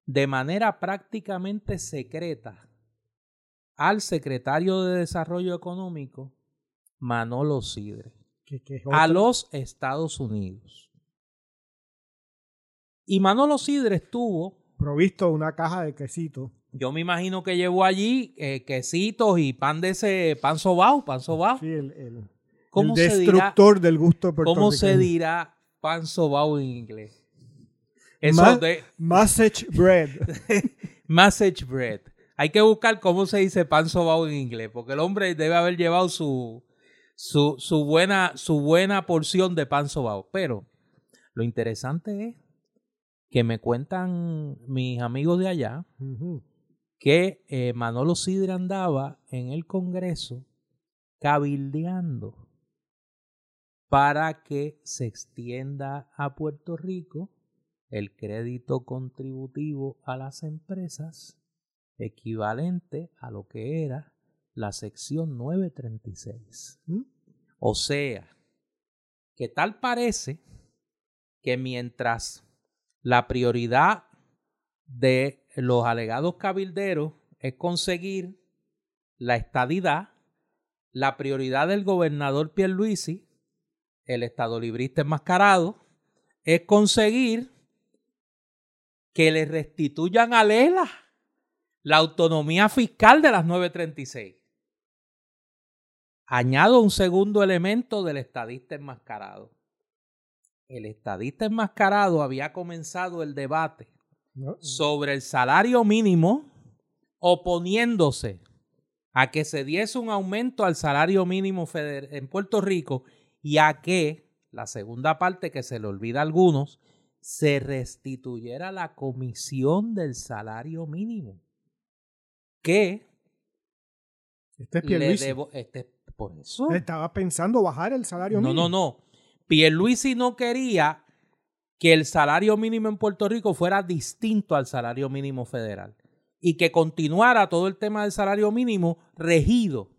de manera prácticamente secreta al secretario de Desarrollo Económico, Manolo Sidre a los Estados Unidos. Y Manolo Sidre estuvo provisto una caja de quesitos. Yo me imagino que llevó allí eh, quesitos y pan de ese pan sobao, pan sobao. Sí, el, destructor del gusto ¿Cómo se dirá pan sobao en inglés? Eso de, message bread. [laughs] message bread. Hay que buscar cómo se dice pan sobao en inglés, porque el hombre debe haber llevado su, su, su, buena, su buena porción de pan sobao. Pero lo interesante es que me cuentan mis amigos de allá que eh, Manolo Sidre andaba en el Congreso cabildeando para que se extienda a Puerto Rico el crédito contributivo a las empresas equivalente a lo que era la sección 936. ¿Mm? O sea, que tal parece que mientras la prioridad de los alegados cabilderos es conseguir la estadidad, la prioridad del gobernador Pierluisi, el estado librista enmascarado, es conseguir que le restituyan a Lela la autonomía fiscal de las 936 añado un segundo elemento del estadista enmascarado. El estadista enmascarado había comenzado el debate sobre el salario mínimo oponiéndose a que se diese un aumento al salario mínimo en Puerto Rico y a que, la segunda parte que se le olvida a algunos, se restituyera la comisión del salario mínimo, que Este es Pierluisi. Este, por eso. Estaba pensando bajar el salario mínimo. No, no, no. Pierluisi no quería que el salario mínimo en Puerto Rico fuera distinto al salario mínimo federal y que continuara todo el tema del salario mínimo regido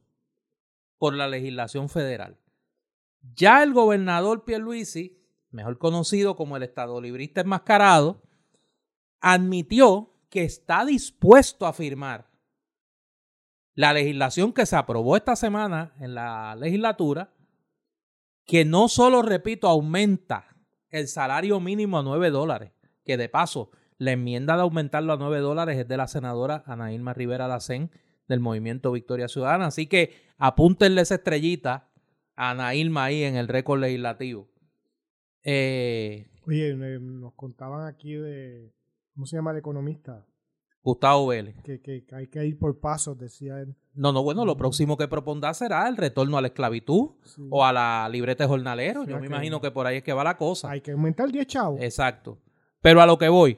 por la legislación federal. Ya el gobernador Pierluisi, mejor conocido como el estado librista enmascarado, admitió que está dispuesto a firmar la legislación que se aprobó esta semana en la legislatura, que no solo, repito, aumenta el salario mínimo a 9 dólares, que de paso, la enmienda de aumentarlo a 9 dólares es de la senadora Ana Irma Rivera Lacén del Movimiento Victoria Ciudadana. Así que apúntenle esa estrellita a Ana ahí en el récord legislativo. Eh, Oye, nos contaban aquí de, ¿cómo se llama el economista? Gustavo Vélez. Que, hay que ir por pasos, decía él. No, no, bueno, lo próximo que propondrá será el retorno a la esclavitud o a la libreta de jornalero. Yo me imagino que por ahí es que va la cosa. Hay que aumentar 10 chavos. Exacto. Pero a lo que voy,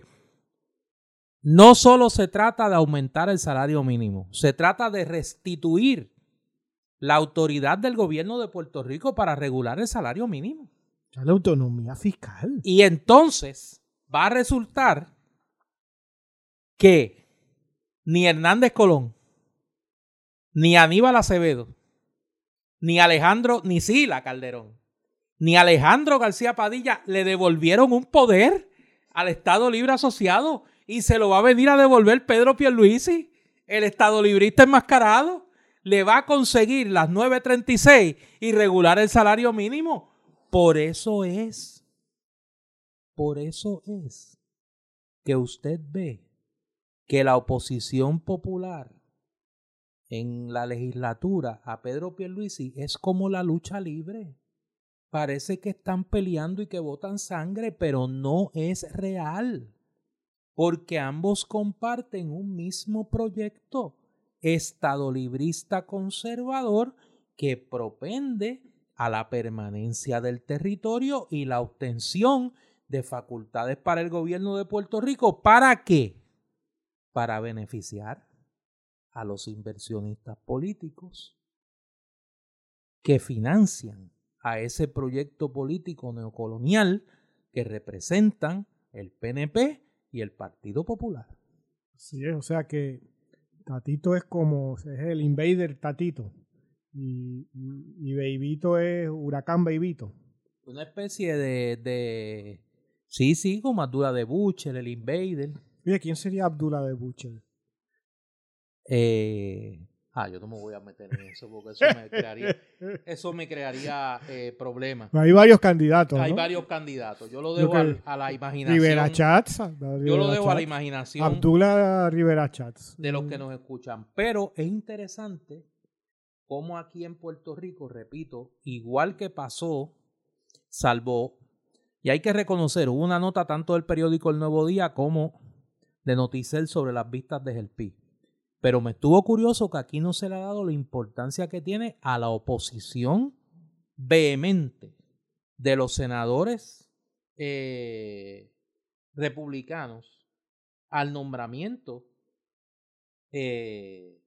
no solo se trata de aumentar el salario mínimo, se trata de restituir la autoridad del gobierno de Puerto Rico para regular el salario mínimo. La autonomía fiscal. Y entonces va a resultar que ni Hernández Colón, ni Aníbal Acevedo, ni Alejandro, ni Sila Calderón, ni Alejandro García Padilla le devolvieron un poder al Estado Libre Asociado y se lo va a venir a devolver Pedro Pierluisi, el Estado Librista enmascarado. Le va a conseguir las 9.36 y regular el salario mínimo. Por eso es, por eso es que usted ve que la oposición popular en la legislatura a Pedro Pierluisi es como la lucha libre. Parece que están peleando y que votan sangre, pero no es real, porque ambos comparten un mismo proyecto estado librista conservador que propende a la permanencia del territorio y la obtención de facultades para el gobierno de Puerto Rico. ¿Para qué? para beneficiar a los inversionistas políticos que financian a ese proyecto político neocolonial que representan el PNP y el Partido Popular. Sí, o sea que Tatito es como es el invader Tatito y, y, es huracán Beibito. Una especie de, de sí, sí, como dura de Butcher, el invader. ¿quién sería Abdullah de Butcher? Eh, ah, yo no me voy a meter en eso porque eso me crearía, [laughs] eso me crearía eh, problemas. Hay varios candidatos. Hay varios candidatos. Yo lo dejo a, la imaginación. Rivera Chats. yo lo dejo a la imaginación. Abdullah Rivera Chats. De los que nos escuchan. Pero es interesante cómo aquí en Puerto Rico, repito, igual que pasó, salvo, y hay que reconocer, hubo una nota tanto del periódico El Nuevo Día como de Noticel sobre las vistas de Gelpi. Pero me estuvo curioso que aquí no se le ha dado la importancia que tiene a la oposición vehemente de los senadores eh, republicanos al nombramiento eh,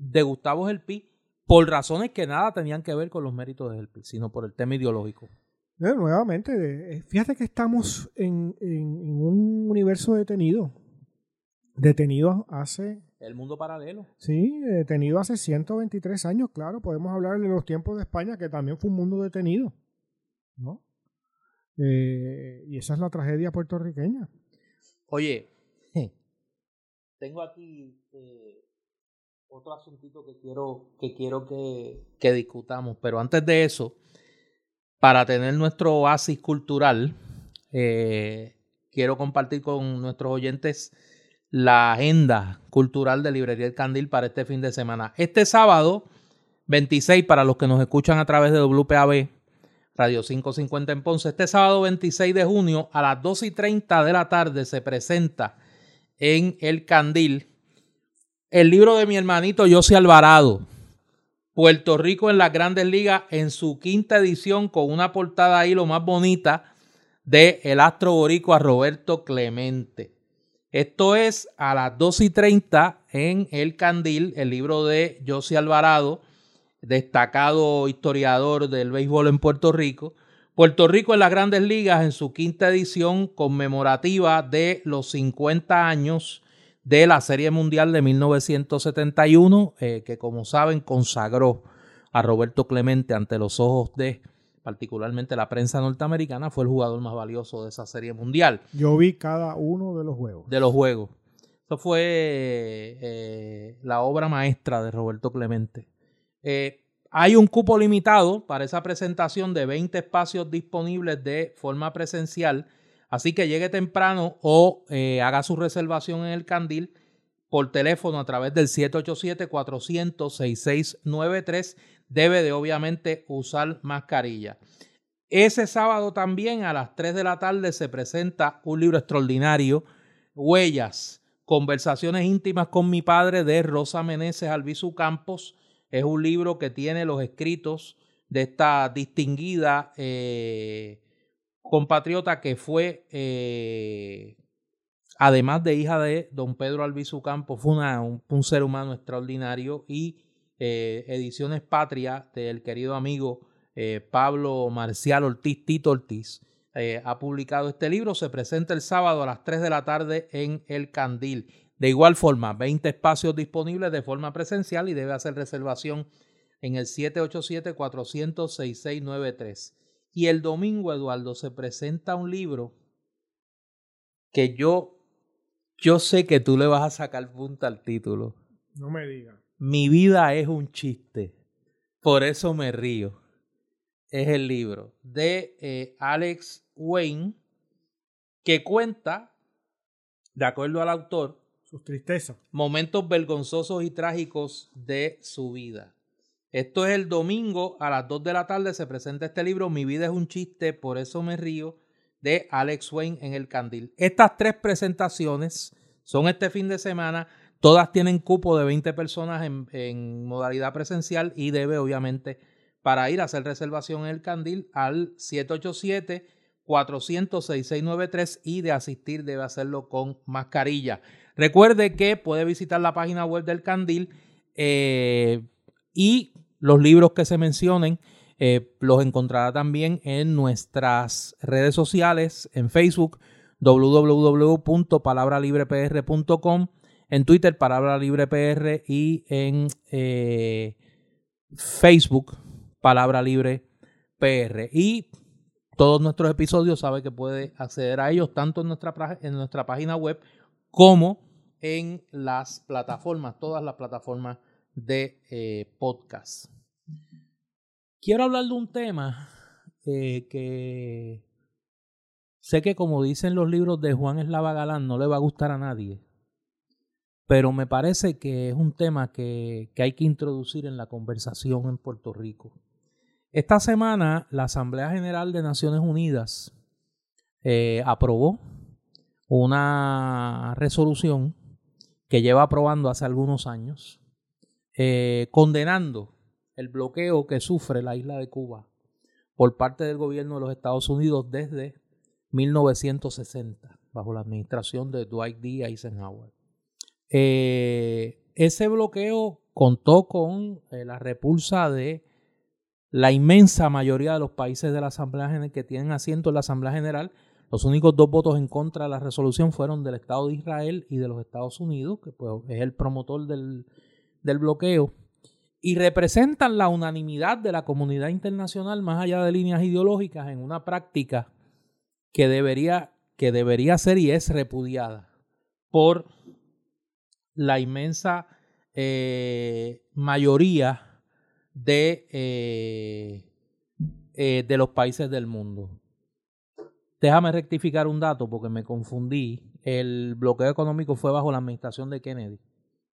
de Gustavo Gelpi por razones que nada tenían que ver con los méritos de Gelpi, sino por el tema ideológico nuevamente, eh, fíjate que estamos en, un universo detenido. Detenido hace... El mundo paralelo. Sí, detenido hace 123 años, claro. Podemos hablar de los tiempos de España, que también fue un mundo detenido. ¿No? Eh, y esa es la tragedia puertorriqueña. Oye, [laughs] tengo aquí eh, otro asuntito que quiero que, quiero que, que discutamos, pero antes de eso para tener nuestro oasis cultural, eh, quiero compartir con nuestros oyentes la agenda cultural de Librería El Candil para este fin de semana. Este sábado 26, para los que nos escuchan a través de WPAB, Radio 550 en Ponce, este sábado 26 de junio a las 2 y 30 de la tarde se presenta en El Candil el libro de mi hermanito José Alvarado, Puerto Rico en las grandes ligas en su quinta edición con una portada ahí lo más bonita de el astro boricua Roberto Clemente. Esto es a las 2 y 30 en El Candil, el libro de José Alvarado, destacado historiador del béisbol en Puerto Rico. Puerto Rico en las grandes ligas en su quinta edición conmemorativa de los 50 años de la Serie Mundial de 1971, eh, que como saben consagró a Roberto Clemente ante los ojos de particularmente la prensa norteamericana, fue el jugador más valioso de esa Serie Mundial. Yo vi cada uno de los juegos. De los juegos. Eso fue eh, la obra maestra de Roberto Clemente. Eh, hay un cupo limitado para esa presentación de 20 espacios disponibles de forma presencial Así que llegue temprano o eh, haga su reservación en el Candil por teléfono a través del 787-400-6693. Debe de obviamente usar mascarilla. Ese sábado también a las 3 de la tarde se presenta un libro extraordinario, Huellas, Conversaciones íntimas con mi padre de Rosa Meneses Albizu Campos. Es un libro que tiene los escritos de esta distinguida eh, compatriota que fue, eh, además de hija de don Pedro Albizu Campos, fue un, ser humano extraordinario y eh, Ediciones Patria del querido amigo eh, Pablo Marcial Ortiz, Tito Ortiz, ha publicado este libro. Se presenta el sábado a las 3 de la tarde en El Candil. De igual forma, 20 espacios disponibles de forma presencial y debe hacer reservación en el 787 400 6693 y el domingo, Eduardo, se presenta un libro que yo, yo sé que tú le vas a sacar punta al título. No me digas. Mi vida es un chiste. Por eso me río. Es el libro de eh, Alex Wayne que cuenta, de acuerdo al autor, sus tristezas, momentos vergonzosos y trágicos de su vida. Esto es el domingo a las 2 de la tarde. Se presenta este libro, Mi vida es un chiste, por eso me río, de Alex Wayne en el Candil. Estas tres presentaciones son este fin de semana. Todas tienen cupo de 20 personas en, modalidad presencial y debe, obviamente, para ir a hacer reservación en el Candil al 787 400 6693 y de asistir debe hacerlo con mascarilla. Recuerde que puede visitar la página web del Candil eh, y los libros que se mencionen eh, los encontrará también en nuestras redes sociales, en Facebook, www.palabralibrepr.com, en Twitter, Palabra Libre PR y en eh, Facebook, Palabra Libre PR. Y todos nuestros episodios sabe que puede acceder a ellos tanto en nuestra, en nuestra página web como en las plataformas, todas las plataformas de eh, podcast. Quiero hablar de un tema eh, que sé que como dicen los libros de Juan Eslava Galán no le va a gustar a nadie, pero me parece que es un tema que, hay que introducir en la conversación en Puerto Rico. Esta semana la Asamblea General de Naciones Unidas eh, aprobó una resolución que lleva aprobando hace algunos años eh, condenando el bloqueo que sufre la isla de Cuba por parte del gobierno de los Estados Unidos desde 1960, bajo la administración de Dwight D. Eisenhower. Eh, ese bloqueo contó con eh, la repulsa de la inmensa mayoría de los países de la Asamblea General que tienen asiento en la Asamblea General. Los únicos dos votos en contra de la resolución fueron del Estado de Israel y de los Estados Unidos, que pues, es el promotor del, del bloqueo y representan la unanimidad de la comunidad internacional más allá de líneas ideológicas en una práctica que debería, que debería ser y es repudiada por la inmensa eh, mayoría de, eh, eh, de los países del mundo. Déjame rectificar un dato porque me confundí. El bloqueo económico fue bajo la administración de Kennedy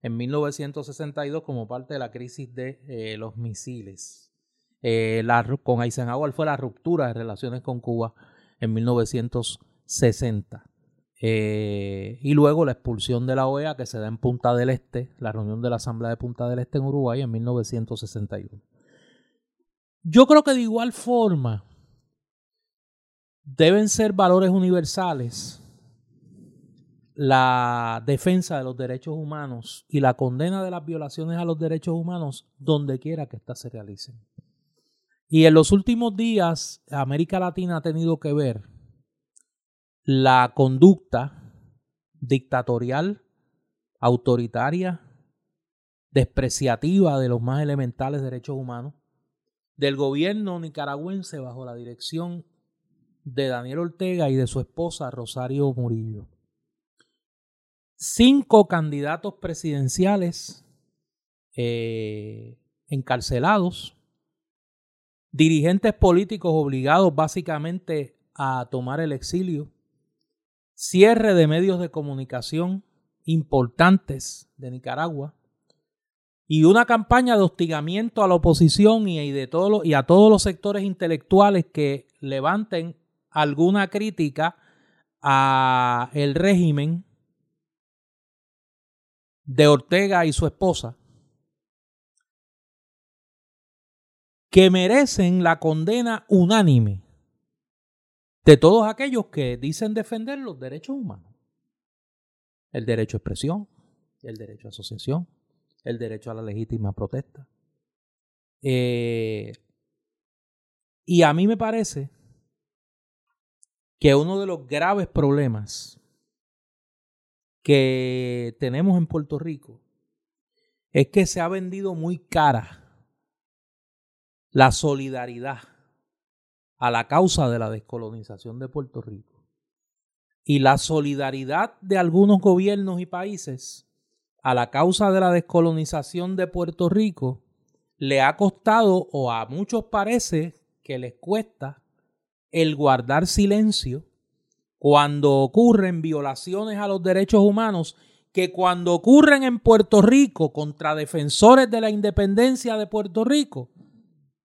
en 1962 como parte de la crisis de eh, los misiles. Eh, con Eisenhower fue la ruptura de relaciones con Cuba en 1960. Eh, y luego la expulsión de la OEA que se da en Punta del Este, la reunión de la Asamblea de Punta del Este en Uruguay en 1961. Yo creo que de igual forma deben ser valores universales la defensa de los derechos humanos y la condena de las violaciones a los derechos humanos donde quiera que éstas se realicen. Y en los últimos días, América Latina ha tenido que ver la conducta dictatorial, autoritaria, despreciativa de los más elementales derechos humanos del gobierno nicaragüense bajo la dirección de Daniel Ortega y de su esposa Rosario Murillo cinco candidatos presidenciales eh, encarcelados, dirigentes políticos obligados básicamente a tomar el exilio, cierre de medios de comunicación importantes de Nicaragua y una campaña de hostigamiento a la oposición y, de y a todos los sectores intelectuales que levanten alguna crítica a el régimen de Ortega y su esposa, que merecen la condena unánime de todos aquellos que dicen defender los derechos humanos. El derecho a expresión, el derecho a asociación, el derecho a la legítima protesta. Eh, y a mí me parece que uno de los graves problemas que tenemos en Puerto Rico es que se ha vendido muy cara la solidaridad a la causa de la descolonización de Puerto Rico. Y la solidaridad de algunos gobiernos y países a la causa de la descolonización de Puerto Rico le ha costado, o a muchos parece que les cuesta, el guardar silencio cuando ocurren violaciones a los derechos humanos que cuando ocurren en Puerto Rico contra defensores de la independencia de Puerto Rico,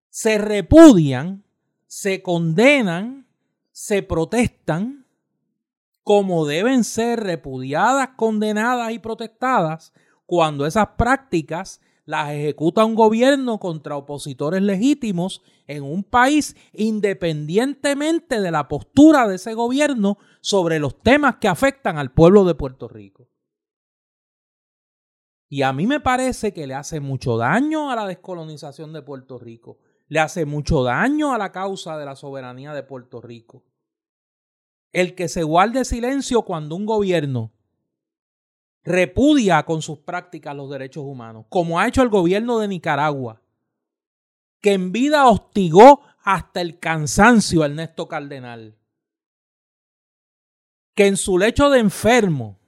se repudian, se condenan, se protestan como deben ser repudiadas, condenadas y protestadas cuando esas prácticas las ejecuta un gobierno contra opositores legítimos en un país independientemente de la postura de ese gobierno sobre los temas que afectan al pueblo de Puerto Rico. Y a mí me parece que le hace mucho daño a la descolonización de Puerto Rico, le hace mucho daño a la causa de la soberanía de Puerto Rico. El que se guarde silencio cuando un gobierno repudia con sus prácticas los derechos humanos, como ha hecho el gobierno de Nicaragua, que en vida hostigó hasta el cansancio a Ernesto Cardenal, que en su lecho de enfermo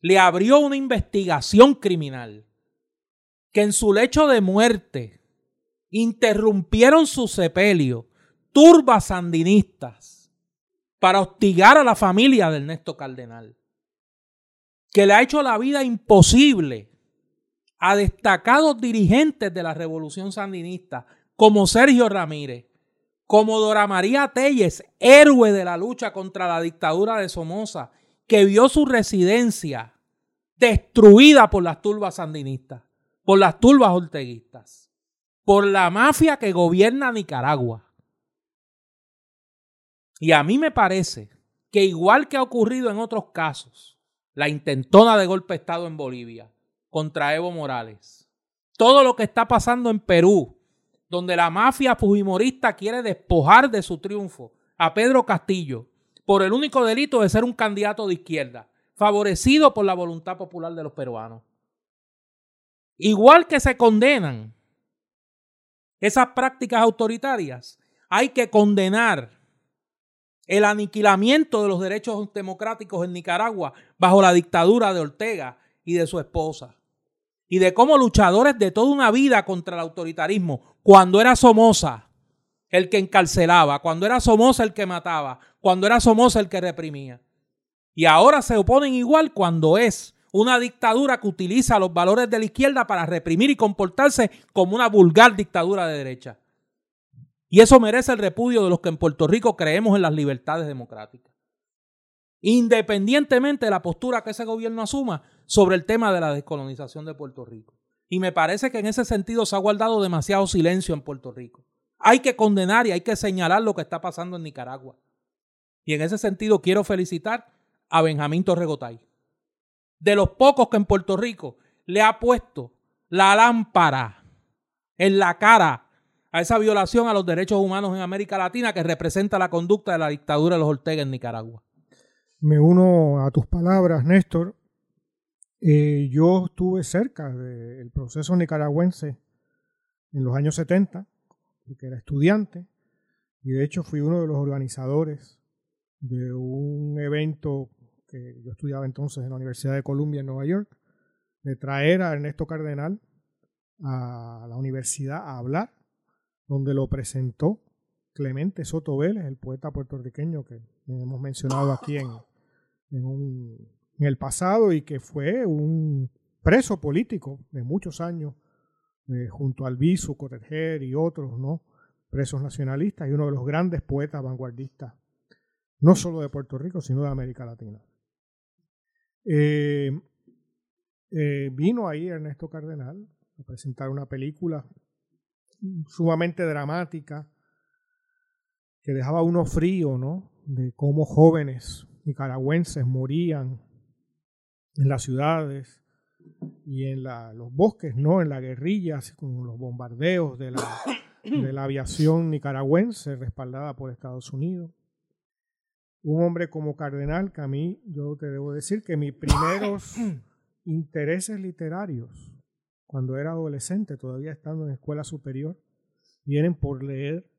le abrió una investigación criminal, que en su lecho de muerte interrumpieron su sepelio turbas sandinistas para hostigar a la familia de Ernesto Cardenal que le ha hecho la vida imposible a destacados dirigentes de la revolución sandinista, como Sergio Ramírez, como Dora María Telles, héroe de la lucha contra la dictadura de Somoza, que vio su residencia destruida por las turbas sandinistas, por las turbas orteguistas, por la mafia que gobierna Nicaragua. Y a mí me parece que igual que ha ocurrido en otros casos, la intentona de golpe de Estado en Bolivia contra Evo Morales. Todo lo que está pasando en Perú, donde la mafia fujimorista quiere despojar de su triunfo a Pedro Castillo por el único delito de ser un candidato de izquierda, favorecido por la voluntad popular de los peruanos. Igual que se condenan esas prácticas autoritarias, hay que condenar el aniquilamiento de los derechos democráticos en Nicaragua bajo la dictadura de Ortega y de su esposa. Y de cómo luchadores de toda una vida contra el autoritarismo, cuando era Somoza el que encarcelaba, cuando era Somoza el que mataba, cuando era Somoza el que reprimía. Y ahora se oponen igual cuando es una dictadura que utiliza los valores de la izquierda para reprimir y comportarse como una vulgar dictadura de derecha. Y eso merece el repudio de los que en Puerto Rico creemos en las libertades democráticas. Independientemente de la postura que ese gobierno asuma sobre el tema de la descolonización de Puerto Rico. Y me parece que en ese sentido se ha guardado demasiado silencio en Puerto Rico. Hay que condenar y hay que señalar lo que está pasando en Nicaragua. Y en ese sentido quiero felicitar a Benjamín Torregotay. De los pocos que en Puerto Rico le ha puesto la lámpara en la cara a esa violación a los derechos humanos en América Latina que representa la conducta de la dictadura de los Ortega en Nicaragua. Me uno a tus palabras, Néstor. Eh, yo estuve cerca del proceso nicaragüense en los años 70, porque era estudiante, y de hecho fui uno de los organizadores de un evento que yo estudiaba entonces en la Universidad de Columbia en Nueva York, de traer a Ernesto Cardenal a la universidad a hablar, donde lo presentó Clemente Soto Vélez, el poeta puertorriqueño que hemos mencionado aquí en, en, el pasado y que fue un preso político de muchos años eh, junto al Albizu, Correger y otros, ¿no? presos nacionalistas y uno de los grandes poetas vanguardistas, no solo de Puerto Rico, sino de América Latina. Eh, eh, vino ahí Ernesto Cardenal a presentar una película sumamente dramática que dejaba uno frío, ¿no? De cómo jóvenes nicaragüenses morían en las ciudades y en los bosques, ¿no? En la guerrilla, con los bombardeos de la, de la aviación nicaragüense respaldada por Estados Unidos. Un hombre como Cardenal, que a mí, yo te debo decir que mis primeros [coughs] intereses literarios, cuando era adolescente, todavía estando en escuela superior, vienen por leer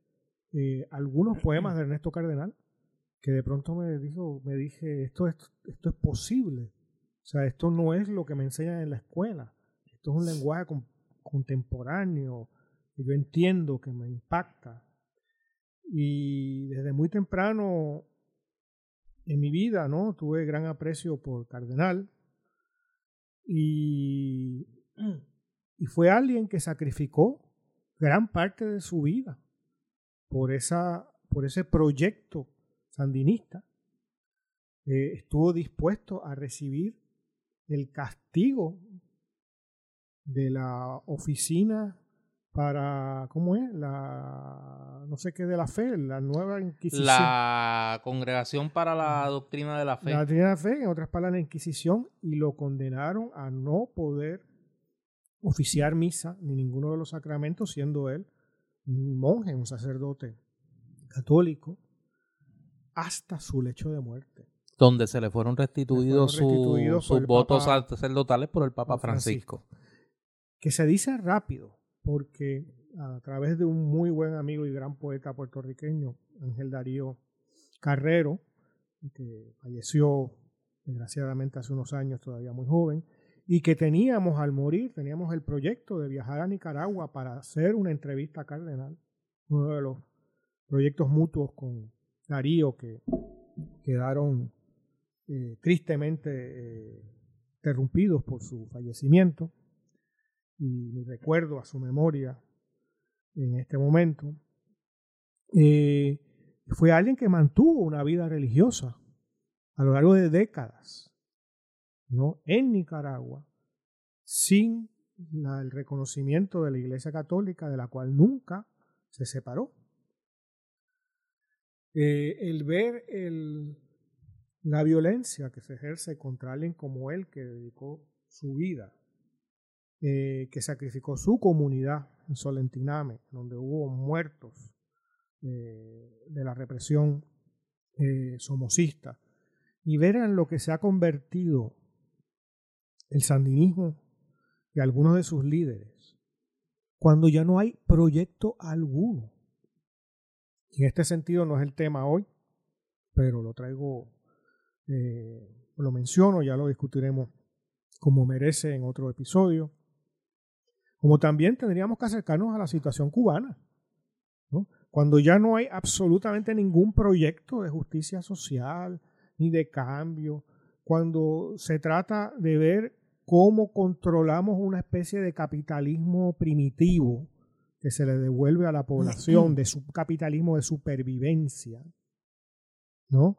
eh, algunos poemas de Ernesto Cardenal que de pronto me dijo, me dije, esto es, esto es posible. O sea, esto no es lo que me enseñan en la escuela. Esto es un lenguaje contemporáneo que yo entiendo, que me impacta. Y desde muy temprano en mi vida, ¿no? Tuve gran aprecio por Cardenal. Y, y fue alguien que sacrificó gran parte de su vida por, esa, por ese proyecto sandinista, eh, estuvo dispuesto a recibir el castigo de la oficina para, ¿cómo es? La, no sé qué de la fe, la nueva Inquisición. La Congregación para la Doctrina de la Fe. La Doctrina de la Fe, en otras palabras, la Inquisición, y lo condenaron a no poder oficiar misa ni ninguno de los sacramentos, siendo él un monje, un sacerdote católico, hasta su lecho de muerte. Donde se le fueron restituidos, sus votos sacerdotales por el Papa Francisco. Que se dice rápido, porque a través de un muy buen amigo y gran poeta puertorriqueño, Ángel Darío Carrero, que falleció desgraciadamente hace unos años, todavía muy joven, y que teníamos al morir, teníamos el proyecto de viajar a Nicaragua para hacer una entrevista a Cardenal, uno de los proyectos mutuos con Darío que quedaron eh, tristemente eh, interrumpidos por su fallecimiento y mi recuerdo a su memoria en este momento. Eh, fue alguien que mantuvo una vida religiosa a lo largo de décadas ¿no? en Nicaragua sin el reconocimiento de la Iglesia Católica de la cual nunca se separó. Eh, el ver el, la violencia que se ejerce contra alguien como él que dedicó su vida, eh, que sacrificó su comunidad en Solentiname, donde hubo muertos eh, de la represión somocista, y ver en lo que se ha convertido el sandinismo y algunos de sus líderes, cuando ya no hay proyecto alguno en este sentido no es el tema hoy, pero lo traigo, eh, lo menciono, ya lo discutiremos como merece en otro episodio. Como también tendríamos que acercarnos a la situación cubana, cuando ya no hay absolutamente ningún proyecto de justicia social ni de cambio, cuando se trata de ver cómo controlamos una especie de capitalismo primitivo que se le devuelve a la población de su capitalismo de supervivencia, ¿no?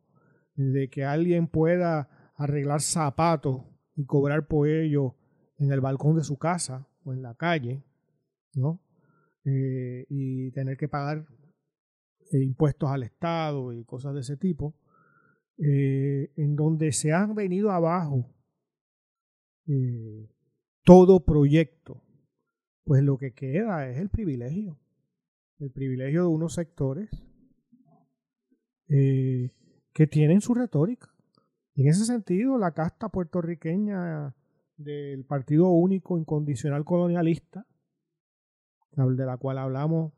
De que alguien pueda arreglar zapatos y cobrar por ello en el balcón de su casa o en la calle, ¿no? Eh, y tener que pagar eh, impuestos al Estado y cosas de ese tipo. eh, en donde se han venido abajo eh, todo proyecto, pues lo que queda es el privilegio, el privilegio de unos sectores eh, que tienen su retórica. en ese sentido, la casta puertorriqueña del Partido Único Incondicional Colonialista, de la cual hablamos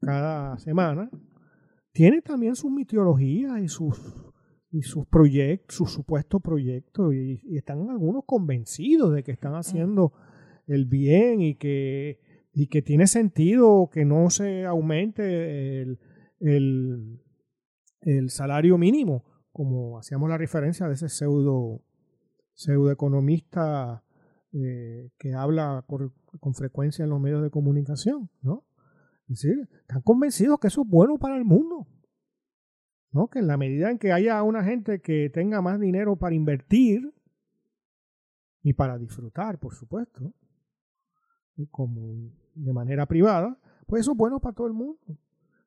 cada semana, tiene también sus mitologías y sus, y sus proyectos, sus supuestos proyectos, y, están algunos convencidos de que están haciendo el bien y que, y que tiene sentido que no se aumente el, el, el salario mínimo, como hacíamos la referencia de ese pseudo pseudoeconomista eh, que habla con frecuencia en los medios de comunicación, ¿no? Es decir, están convencidos que eso es bueno para el mundo. Que en la medida en que haya una gente que tenga más dinero para invertir y para disfrutar, por supuesto, como de manera privada, pues eso es bueno para todo el mundo.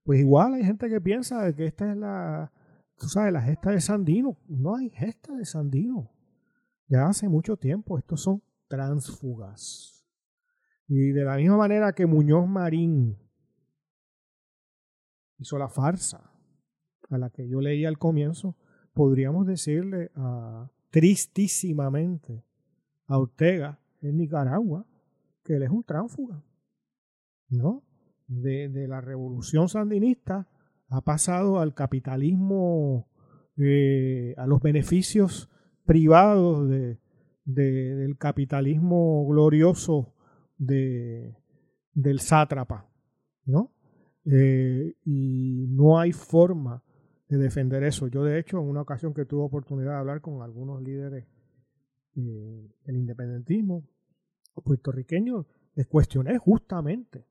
Pues igual hay gente que piensa que esta es la, sabes, la gesta de Sandino. No hay gesta de Sandino. Ya hace mucho tiempo, estos son transfugas. Y de la misma manera que Muñoz Marín hizo la farsa a la que yo leí al comienzo, podríamos decirle tristísimamente a Ortega en Nicaragua que él es un tránsfuga, ¿no? De, la revolución sandinista ha pasado al capitalismo, eh, a los beneficios privados de, del capitalismo glorioso de, del sátrapa, ¿no? Eh, y no hay forma de defender eso. Yo, de hecho, en una ocasión que tuve oportunidad de hablar con algunos líderes eh, del independentismo puertorriqueños, les cuestioné justamente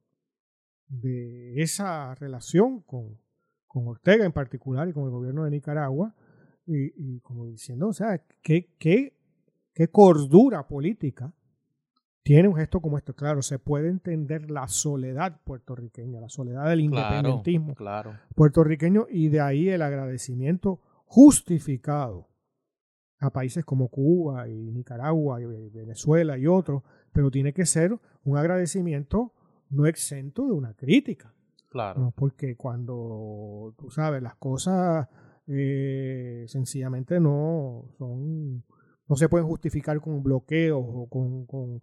de esa relación con, con Ortega en particular y con el gobierno de Nicaragua, y, como diciendo, o sea, qué, qué, qué cordura política tiene un gesto como este. Claro, se puede entender la soledad puertorriqueña, la soledad del independentismo puertorriqueño y de ahí el agradecimiento justificado a países como Cuba y Nicaragua y Venezuela y otros, pero tiene que ser un agradecimiento no exento de una crítica. Claro. Porque cuando, tú sabes, las cosas eh, sencillamente no son, no se pueden justificar con bloqueos o con, con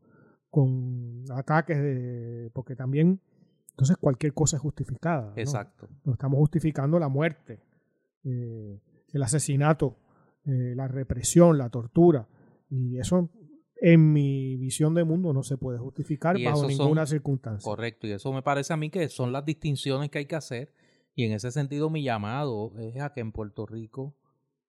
con ataques de. porque también. Entonces cualquier cosa es justificada. Exacto. ¿no? estamos justificando la muerte, eh, el asesinato, eh, la represión, la tortura. Y eso, en mi visión de mundo, no se puede justificar bajo ninguna circunstancia. Correcto. Y eso me parece a mí que son las distinciones que hay que hacer. Y en ese sentido, mi llamado es a que en Puerto Rico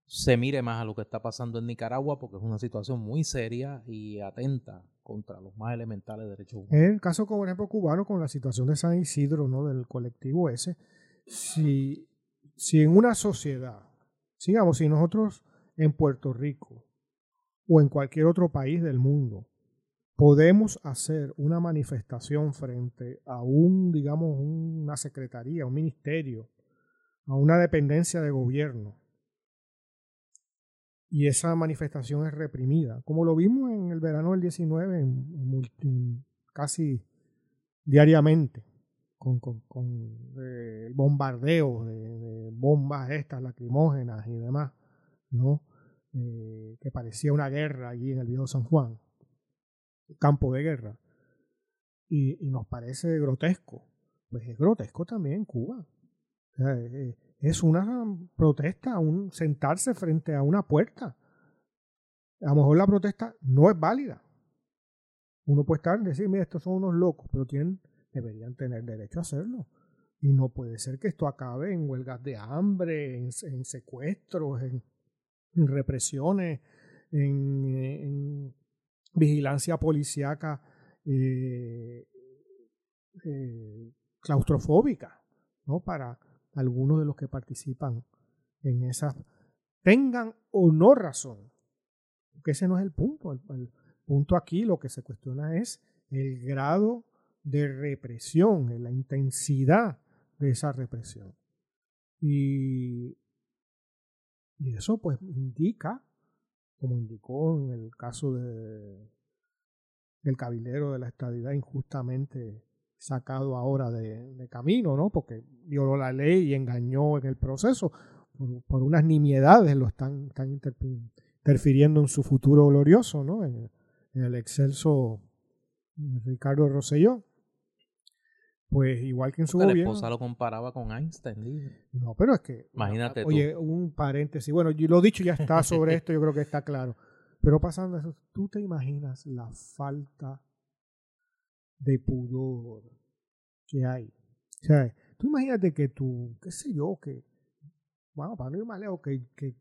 se mire más a lo que está pasando en Nicaragua porque es una situación muy seria y atenta contra los más elementales derechos humanos. En el caso, por ejemplo, cubano, con la situación de San Isidro, ¿no? del colectivo ese, si, si en una sociedad, digamos, si nosotros en Puerto Rico o en cualquier otro país del mundo podemos hacer una manifestación frente a un, digamos, una secretaría, un ministerio, a una dependencia de gobierno, y esa manifestación es reprimida, como lo vimos en el verano del 19, en, casi diariamente, con, con, eh, bombardeo de, bombas estas lacrimógenas y demás, ¿no? Eh, que parecía una guerra allí en el viejo San Juan, campo de guerra, y, y nos parece grotesco, pues es grotesco también Cuba. Es una protesta, un sentarse frente a una puerta. A lo mejor la protesta no es válida. Uno puede estar decir, mira, estos son unos locos, pero tienen, deberían tener derecho a hacerlo. Y no puede ser que esto acabe en huelgas de hambre, en, secuestros, en, represiones, en, vigilancia policíaca eh, eh, claustrofóbica, ¿no? Para algunos de los que participan en esas tengan o no razón. Porque ese no es el punto. El, punto aquí lo que se cuestiona es el grado de represión, la intensidad de esa represión. Y Y eso pues indica, como indicó en el caso de, del cabilero de la estadidad injustamente sacado ahora de, camino, ¿no? Porque violó la ley y engañó en el proceso. Por, unas nimiedades lo están, están interfiriendo en su futuro glorioso, ¿no? En, el excelso Ricardo Rosselló. Pues igual que en su gobierno. La esposa lo comparaba con Einstein. No, pero es que. Imagínate oye, un paréntesis. Bueno, yo lo dicho ya está sobre [laughs] esto, yo creo que está claro. Pero pasando eso, ¿tú te imaginas la falta de pudor que hay? O sea, tú imagínate que tú, qué sé yo, que, bueno, para no ir más lejos, que, que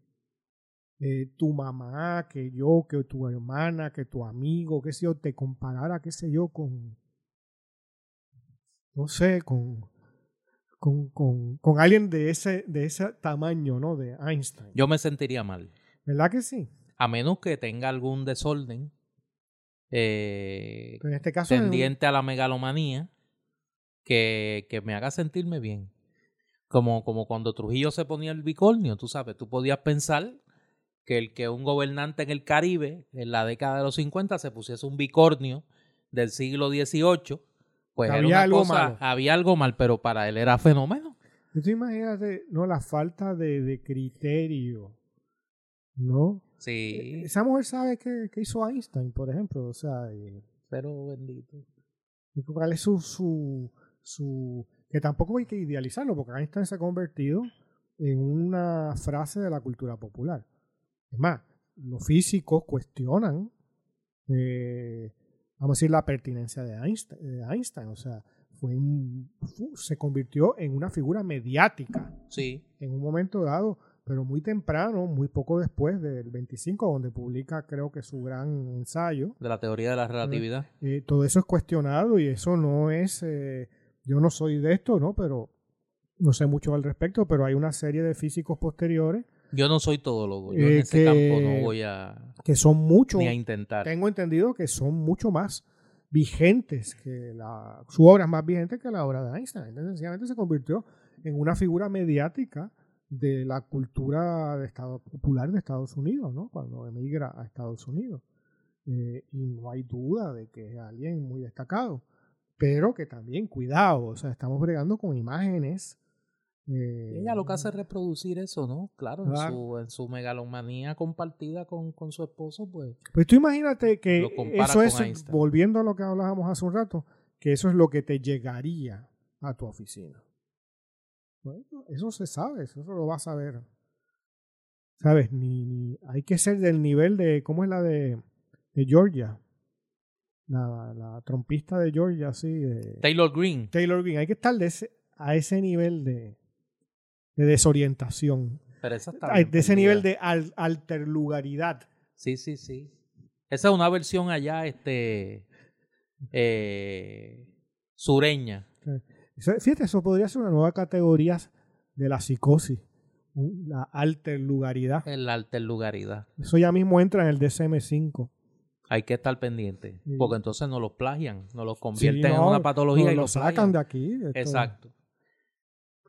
eh, tu mamá, que yo, que tu hermana, que tu amigo, qué sé yo, te comparara, qué sé yo, con, no sé, con, con, con, con alguien de ese, de ese tamaño, ¿no? De Einstein. Yo me sentiría mal. ¿Verdad que sí? A menos que tenga algún desorden eh, en este caso tendiente a la megalomanía que, que, me haga sentirme bien. Como, como cuando Trujillo se ponía el bicornio, tú sabes, tú podías pensar que el que un gobernante en el Caribe en la década de los 50 se pusiese un bicornio del siglo XVIII, pues había algo mal. Había algo mal, pero para él era fenómeno. ¿Tú imagínate, no, la falta de, de criterio, ¿no? Sí. Esa mujer sabe qué, hizo Einstein, por ejemplo, o sea... pero bendito. ¿Cuál es su, su, su... que tampoco hay que idealizarlo, porque Einstein se ha convertido en una frase de la cultura popular. Es más, los físicos cuestionan, eh, vamos a decir, la pertinencia de Einstein. O sea, fue se convirtió en una figura mediática. Sí. En un momento dado, pero muy temprano, muy poco después del 25, donde publica, creo que su gran ensayo. De la teoría de la relatividad. Eh, todo eso es cuestionado y eso no es. Eh, yo no soy de esto, ¿no? Pero no sé mucho al respecto, pero hay una serie de físicos posteriores yo no soy todólogo. Yo en eh, ese campo no voy a. Que son mucho. Ni a intentar. Tengo entendido que son mucho más vigentes que la. Su obra es más vigente que la obra de Einstein. Entonces, sencillamente se convirtió en una figura mediática de la cultura de Estado, popular de Estados Unidos, ¿no? Cuando emigra a Estados Unidos. Eh, y no hay duda de que es alguien muy destacado. Pero que también, cuidado, o sea, estamos bregando con imágenes ella lo que hace es reproducir eso, ¿no? Claro, En, su, en su megalomanía compartida con, con, su esposo, pues. Pues tú imagínate que eso es, volviendo a lo que hablábamos hace un rato, que eso es lo que te llegaría a tu oficina. Eso se sabe, eso lo vas a ver. ¿Sabes? Ni, hay que ser del nivel de. ¿Cómo es la de, de Georgia? La, la trompista de Georgia, sí. De, Taylor Green. Taylor Green. Hay que estar de ese, a ese nivel de, de desorientación. Pero esa está de ese nivel de alterlugaridad. Sí, sí, sí. Esa es una versión allá, este, eh, sureña. Fíjate, eso podría ser una nueva categoría de la psicosis. La alterlugaridad. La alterlugaridad. Eso ya mismo entra en el DSM-5. Hay que estar pendiente, porque entonces no los plagian, no los convierten en una patología y los sacan de aquí. Exacto.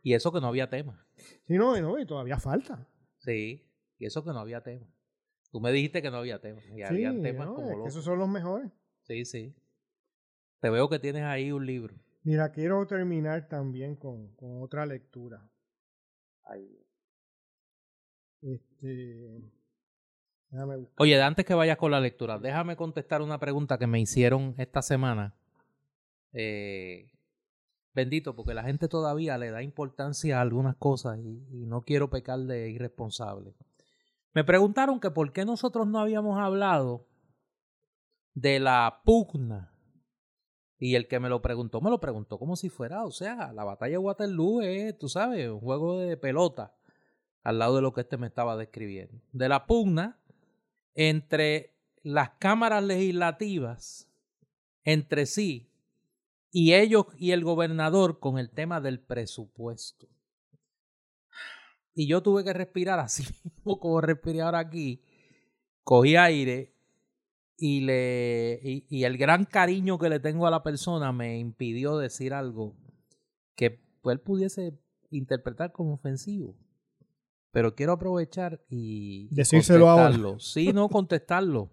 Y eso que no había tema. Sí, no, no, y todavía falta. Sí, y eso que no había tema. Tú me dijiste que no había tema. Y había temas como Esos son los mejores. Sí, sí. Te veo que tienes ahí un libro. Mira, quiero terminar también con, con otra lectura. Ahí. Este. Oye, antes que vayas con la lectura, déjame contestar una pregunta que me hicieron esta semana. Eh, bendito, porque la gente todavía le da importancia a algunas cosas y, no quiero pecar de irresponsable. Me preguntaron que por qué nosotros no habíamos hablado de la pugna. Y el que me lo preguntó, me lo preguntó como si fuera, o sea, la batalla de Waterloo es, tú sabes, un juego de pelota al lado de lo que este me estaba describiendo. De la pugna entre las cámaras legislativas entre sí y ellos y el gobernador con el tema del presupuesto. Y yo tuve que respirar así [laughs] como respiré ahora aquí. Cogí aire y, le, y, el gran cariño que le tengo a la persona me impidió decir algo que él pudiese interpretar como ofensivo. pero quiero aprovechar y decírselo contestarlo. Sí, no [laughs] contestarlo.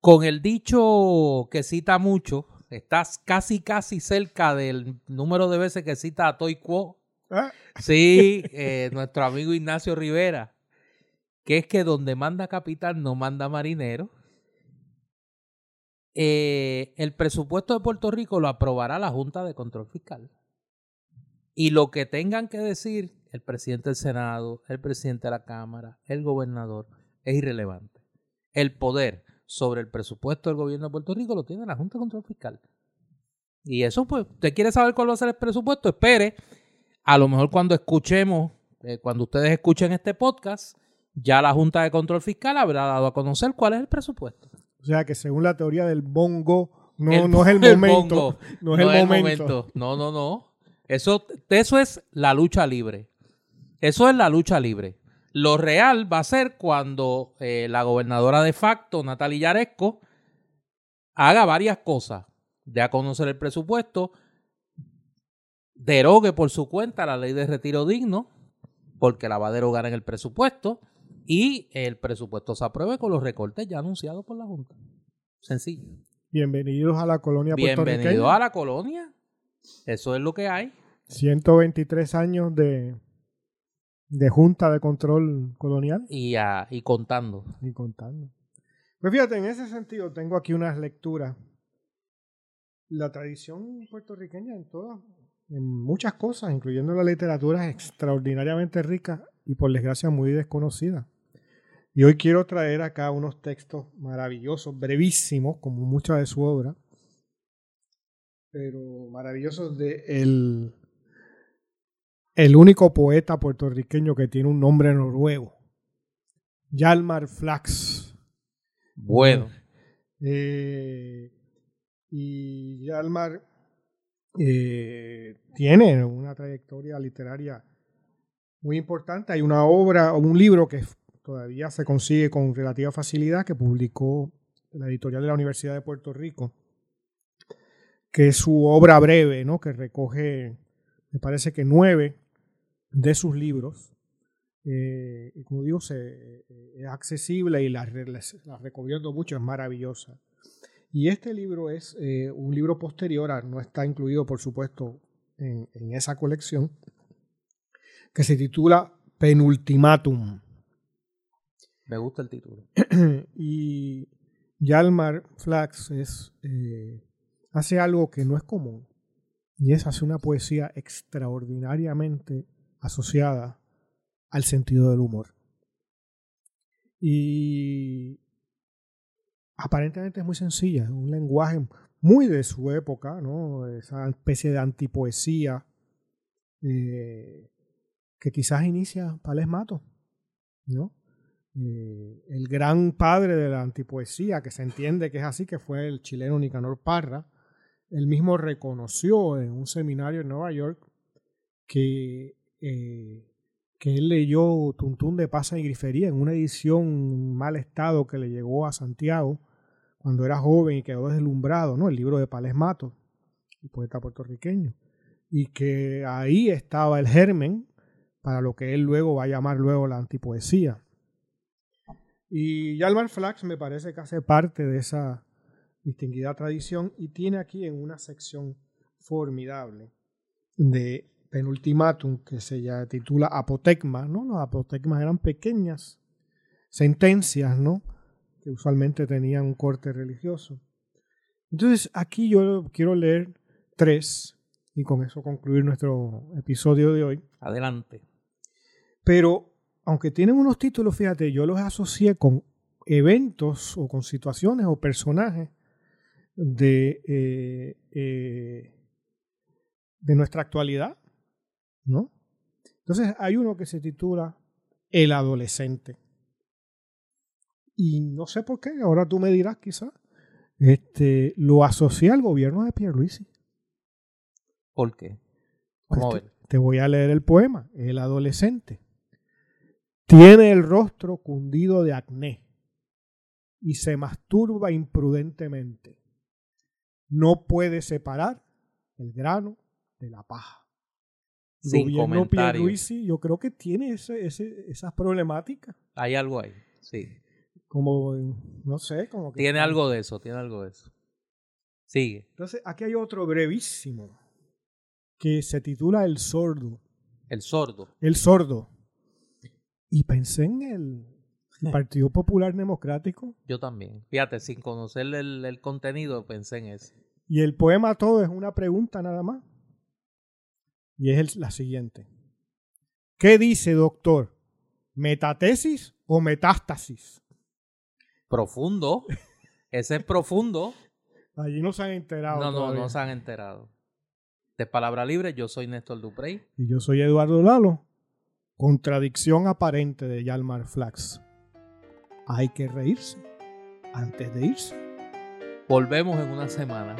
Con el dicho que cita mucho, estás casi, casi cerca del número de veces que cita a Toy Quo. ¿Ah? Sí, eh, nuestro amigo Ignacio Rivera, que es que donde manda capitán no manda marinero. Eh, el presupuesto de Puerto Rico lo aprobará la Junta de Control Fiscal. Y lo que tengan que decir el presidente del Senado, el presidente de la Cámara, el gobernador, es irrelevante. El poder sobre el presupuesto del gobierno de Puerto Rico lo tiene la Junta de Control Fiscal. Y eso, pues, usted quiere saber cuál va a ser el presupuesto, espere. A lo mejor cuando escuchemos, eh, cuando ustedes escuchen este podcast, ya la Junta de Control Fiscal habrá dado a conocer cuál es el presupuesto. O sea que según la teoría del bongo, no, no es el momento. no es el, momento. No, no, no. Eso, eso es la lucha libre. Eso es la lucha libre. Lo real va a ser cuando eh, la gobernadora de facto, Natalia Yaresco, haga varias cosas. De a conocer el presupuesto, derogue por su cuenta la ley de retiro digno, porque la va a derogar en el presupuesto, y el presupuesto se apruebe con los recortes ya anunciados por la Junta. Sencillo. Bienvenidos a la colonia Bienvenidos a la colonia. Eso es lo que hay. 123 años de, de Junta de Control Colonial. Y, y contando. Y contando. Pues fíjate, en ese sentido tengo aquí unas lecturas. La tradición puertorriqueña en todas, en muchas cosas, incluyendo la literatura, es extraordinariamente rica y por desgracia muy desconocida. Y hoy quiero traer acá unos textos maravillosos, brevísimos, como mucha de su obra, pero maravillosos de el el único poeta puertorriqueño que tiene un nombre noruego. Yalmar Flax. Bueno. Eh, y Yalmar eh, tiene una trayectoria literaria muy importante. Hay una obra, un libro que todavía se consigue con relativa facilidad que publicó la editorial de la Universidad de Puerto Rico, que es su obra breve, ¿no? que recoge, me parece que nueve de sus libros. Eh, y como digo, eh, es accesible y la, recomiendo mucho, es maravillosa. Y este libro es eh, un libro posterior, no está incluido, por supuesto, en, esa colección, que se titula Penultimatum. Me gusta el título. [clears throat] y Yalmar Flax es, hace algo que no es común, y es hacer una poesía extraordinariamente asociada al sentido del humor. Y aparentemente es muy sencilla, es un lenguaje muy de su época, ¿no? esa especie de antipoesía eh, que quizás inicia Pales Mato, ¿no? Eh, el gran padre de la antipoesía, que se entiende que es así, que fue el chileno Nicanor Parra, él mismo reconoció en un seminario en Nueva York que eh, que él leyó Tuntún de Pasa y Grifería en una edición mal estado que le llegó a Santiago cuando era joven y quedó deslumbrado, ¿no? El libro de Pales Mato, el poeta puertorriqueño. Y que ahí estaba el germen para lo que él luego va a llamar luego la antipoesía. Y Yalmar Flax me parece que hace parte de esa distinguida tradición y tiene aquí en una sección formidable de penultimatum que se ya titula apotegma, ¿no? Los apotegmas eran pequeñas sentencias, ¿no? Que usualmente tenían un corte religioso. Entonces, aquí yo quiero leer tres y con eso concluir nuestro episodio de hoy. Adelante. Pero, aunque tienen unos títulos, fíjate, yo los asocié con eventos o con situaciones o personajes de, eh, eh, de nuestra actualidad ¿no? Entonces hay uno que se titula El adolescente. Y no sé por qué, ahora tú me dirás quizás, este, lo asocia al gobierno de Pierluisi. ¿Por qué? Pues te, voy a leer el poema. El adolescente tiene el rostro cundido de acné y se masturba imprudentemente. No puede separar el grano de la paja Sin gobierno. Pierluisi, yo creo que tiene ese, ese- esas problemáticas. Hay algo ahí, sí. Como, no sé, como que... Tiene algo de eso, tiene algo de eso. Sigue. Entonces, aquí hay otro brevísimo que se titula El sordo. El sordo. El sordo. Y pensé en el [laughs] Partido Popular Democrático. Yo también. Fíjate, sin conocer el, el contenido, pensé en eso. Y el poema todo es una pregunta nada más. Y es el- la siguiente. ¿Qué dice, doctor? ¿Metatesis o metástasis? Profundo. Ese es profundo. Allí no se han enterado. No, no, no se han enterado. De Palabra Libre, yo soy Néstor Duprey. Y yo soy Eduardo Lalo. Contradicción aparente de Yalmar Flax. Hay que reírse antes de irse. Volvemos en una semana.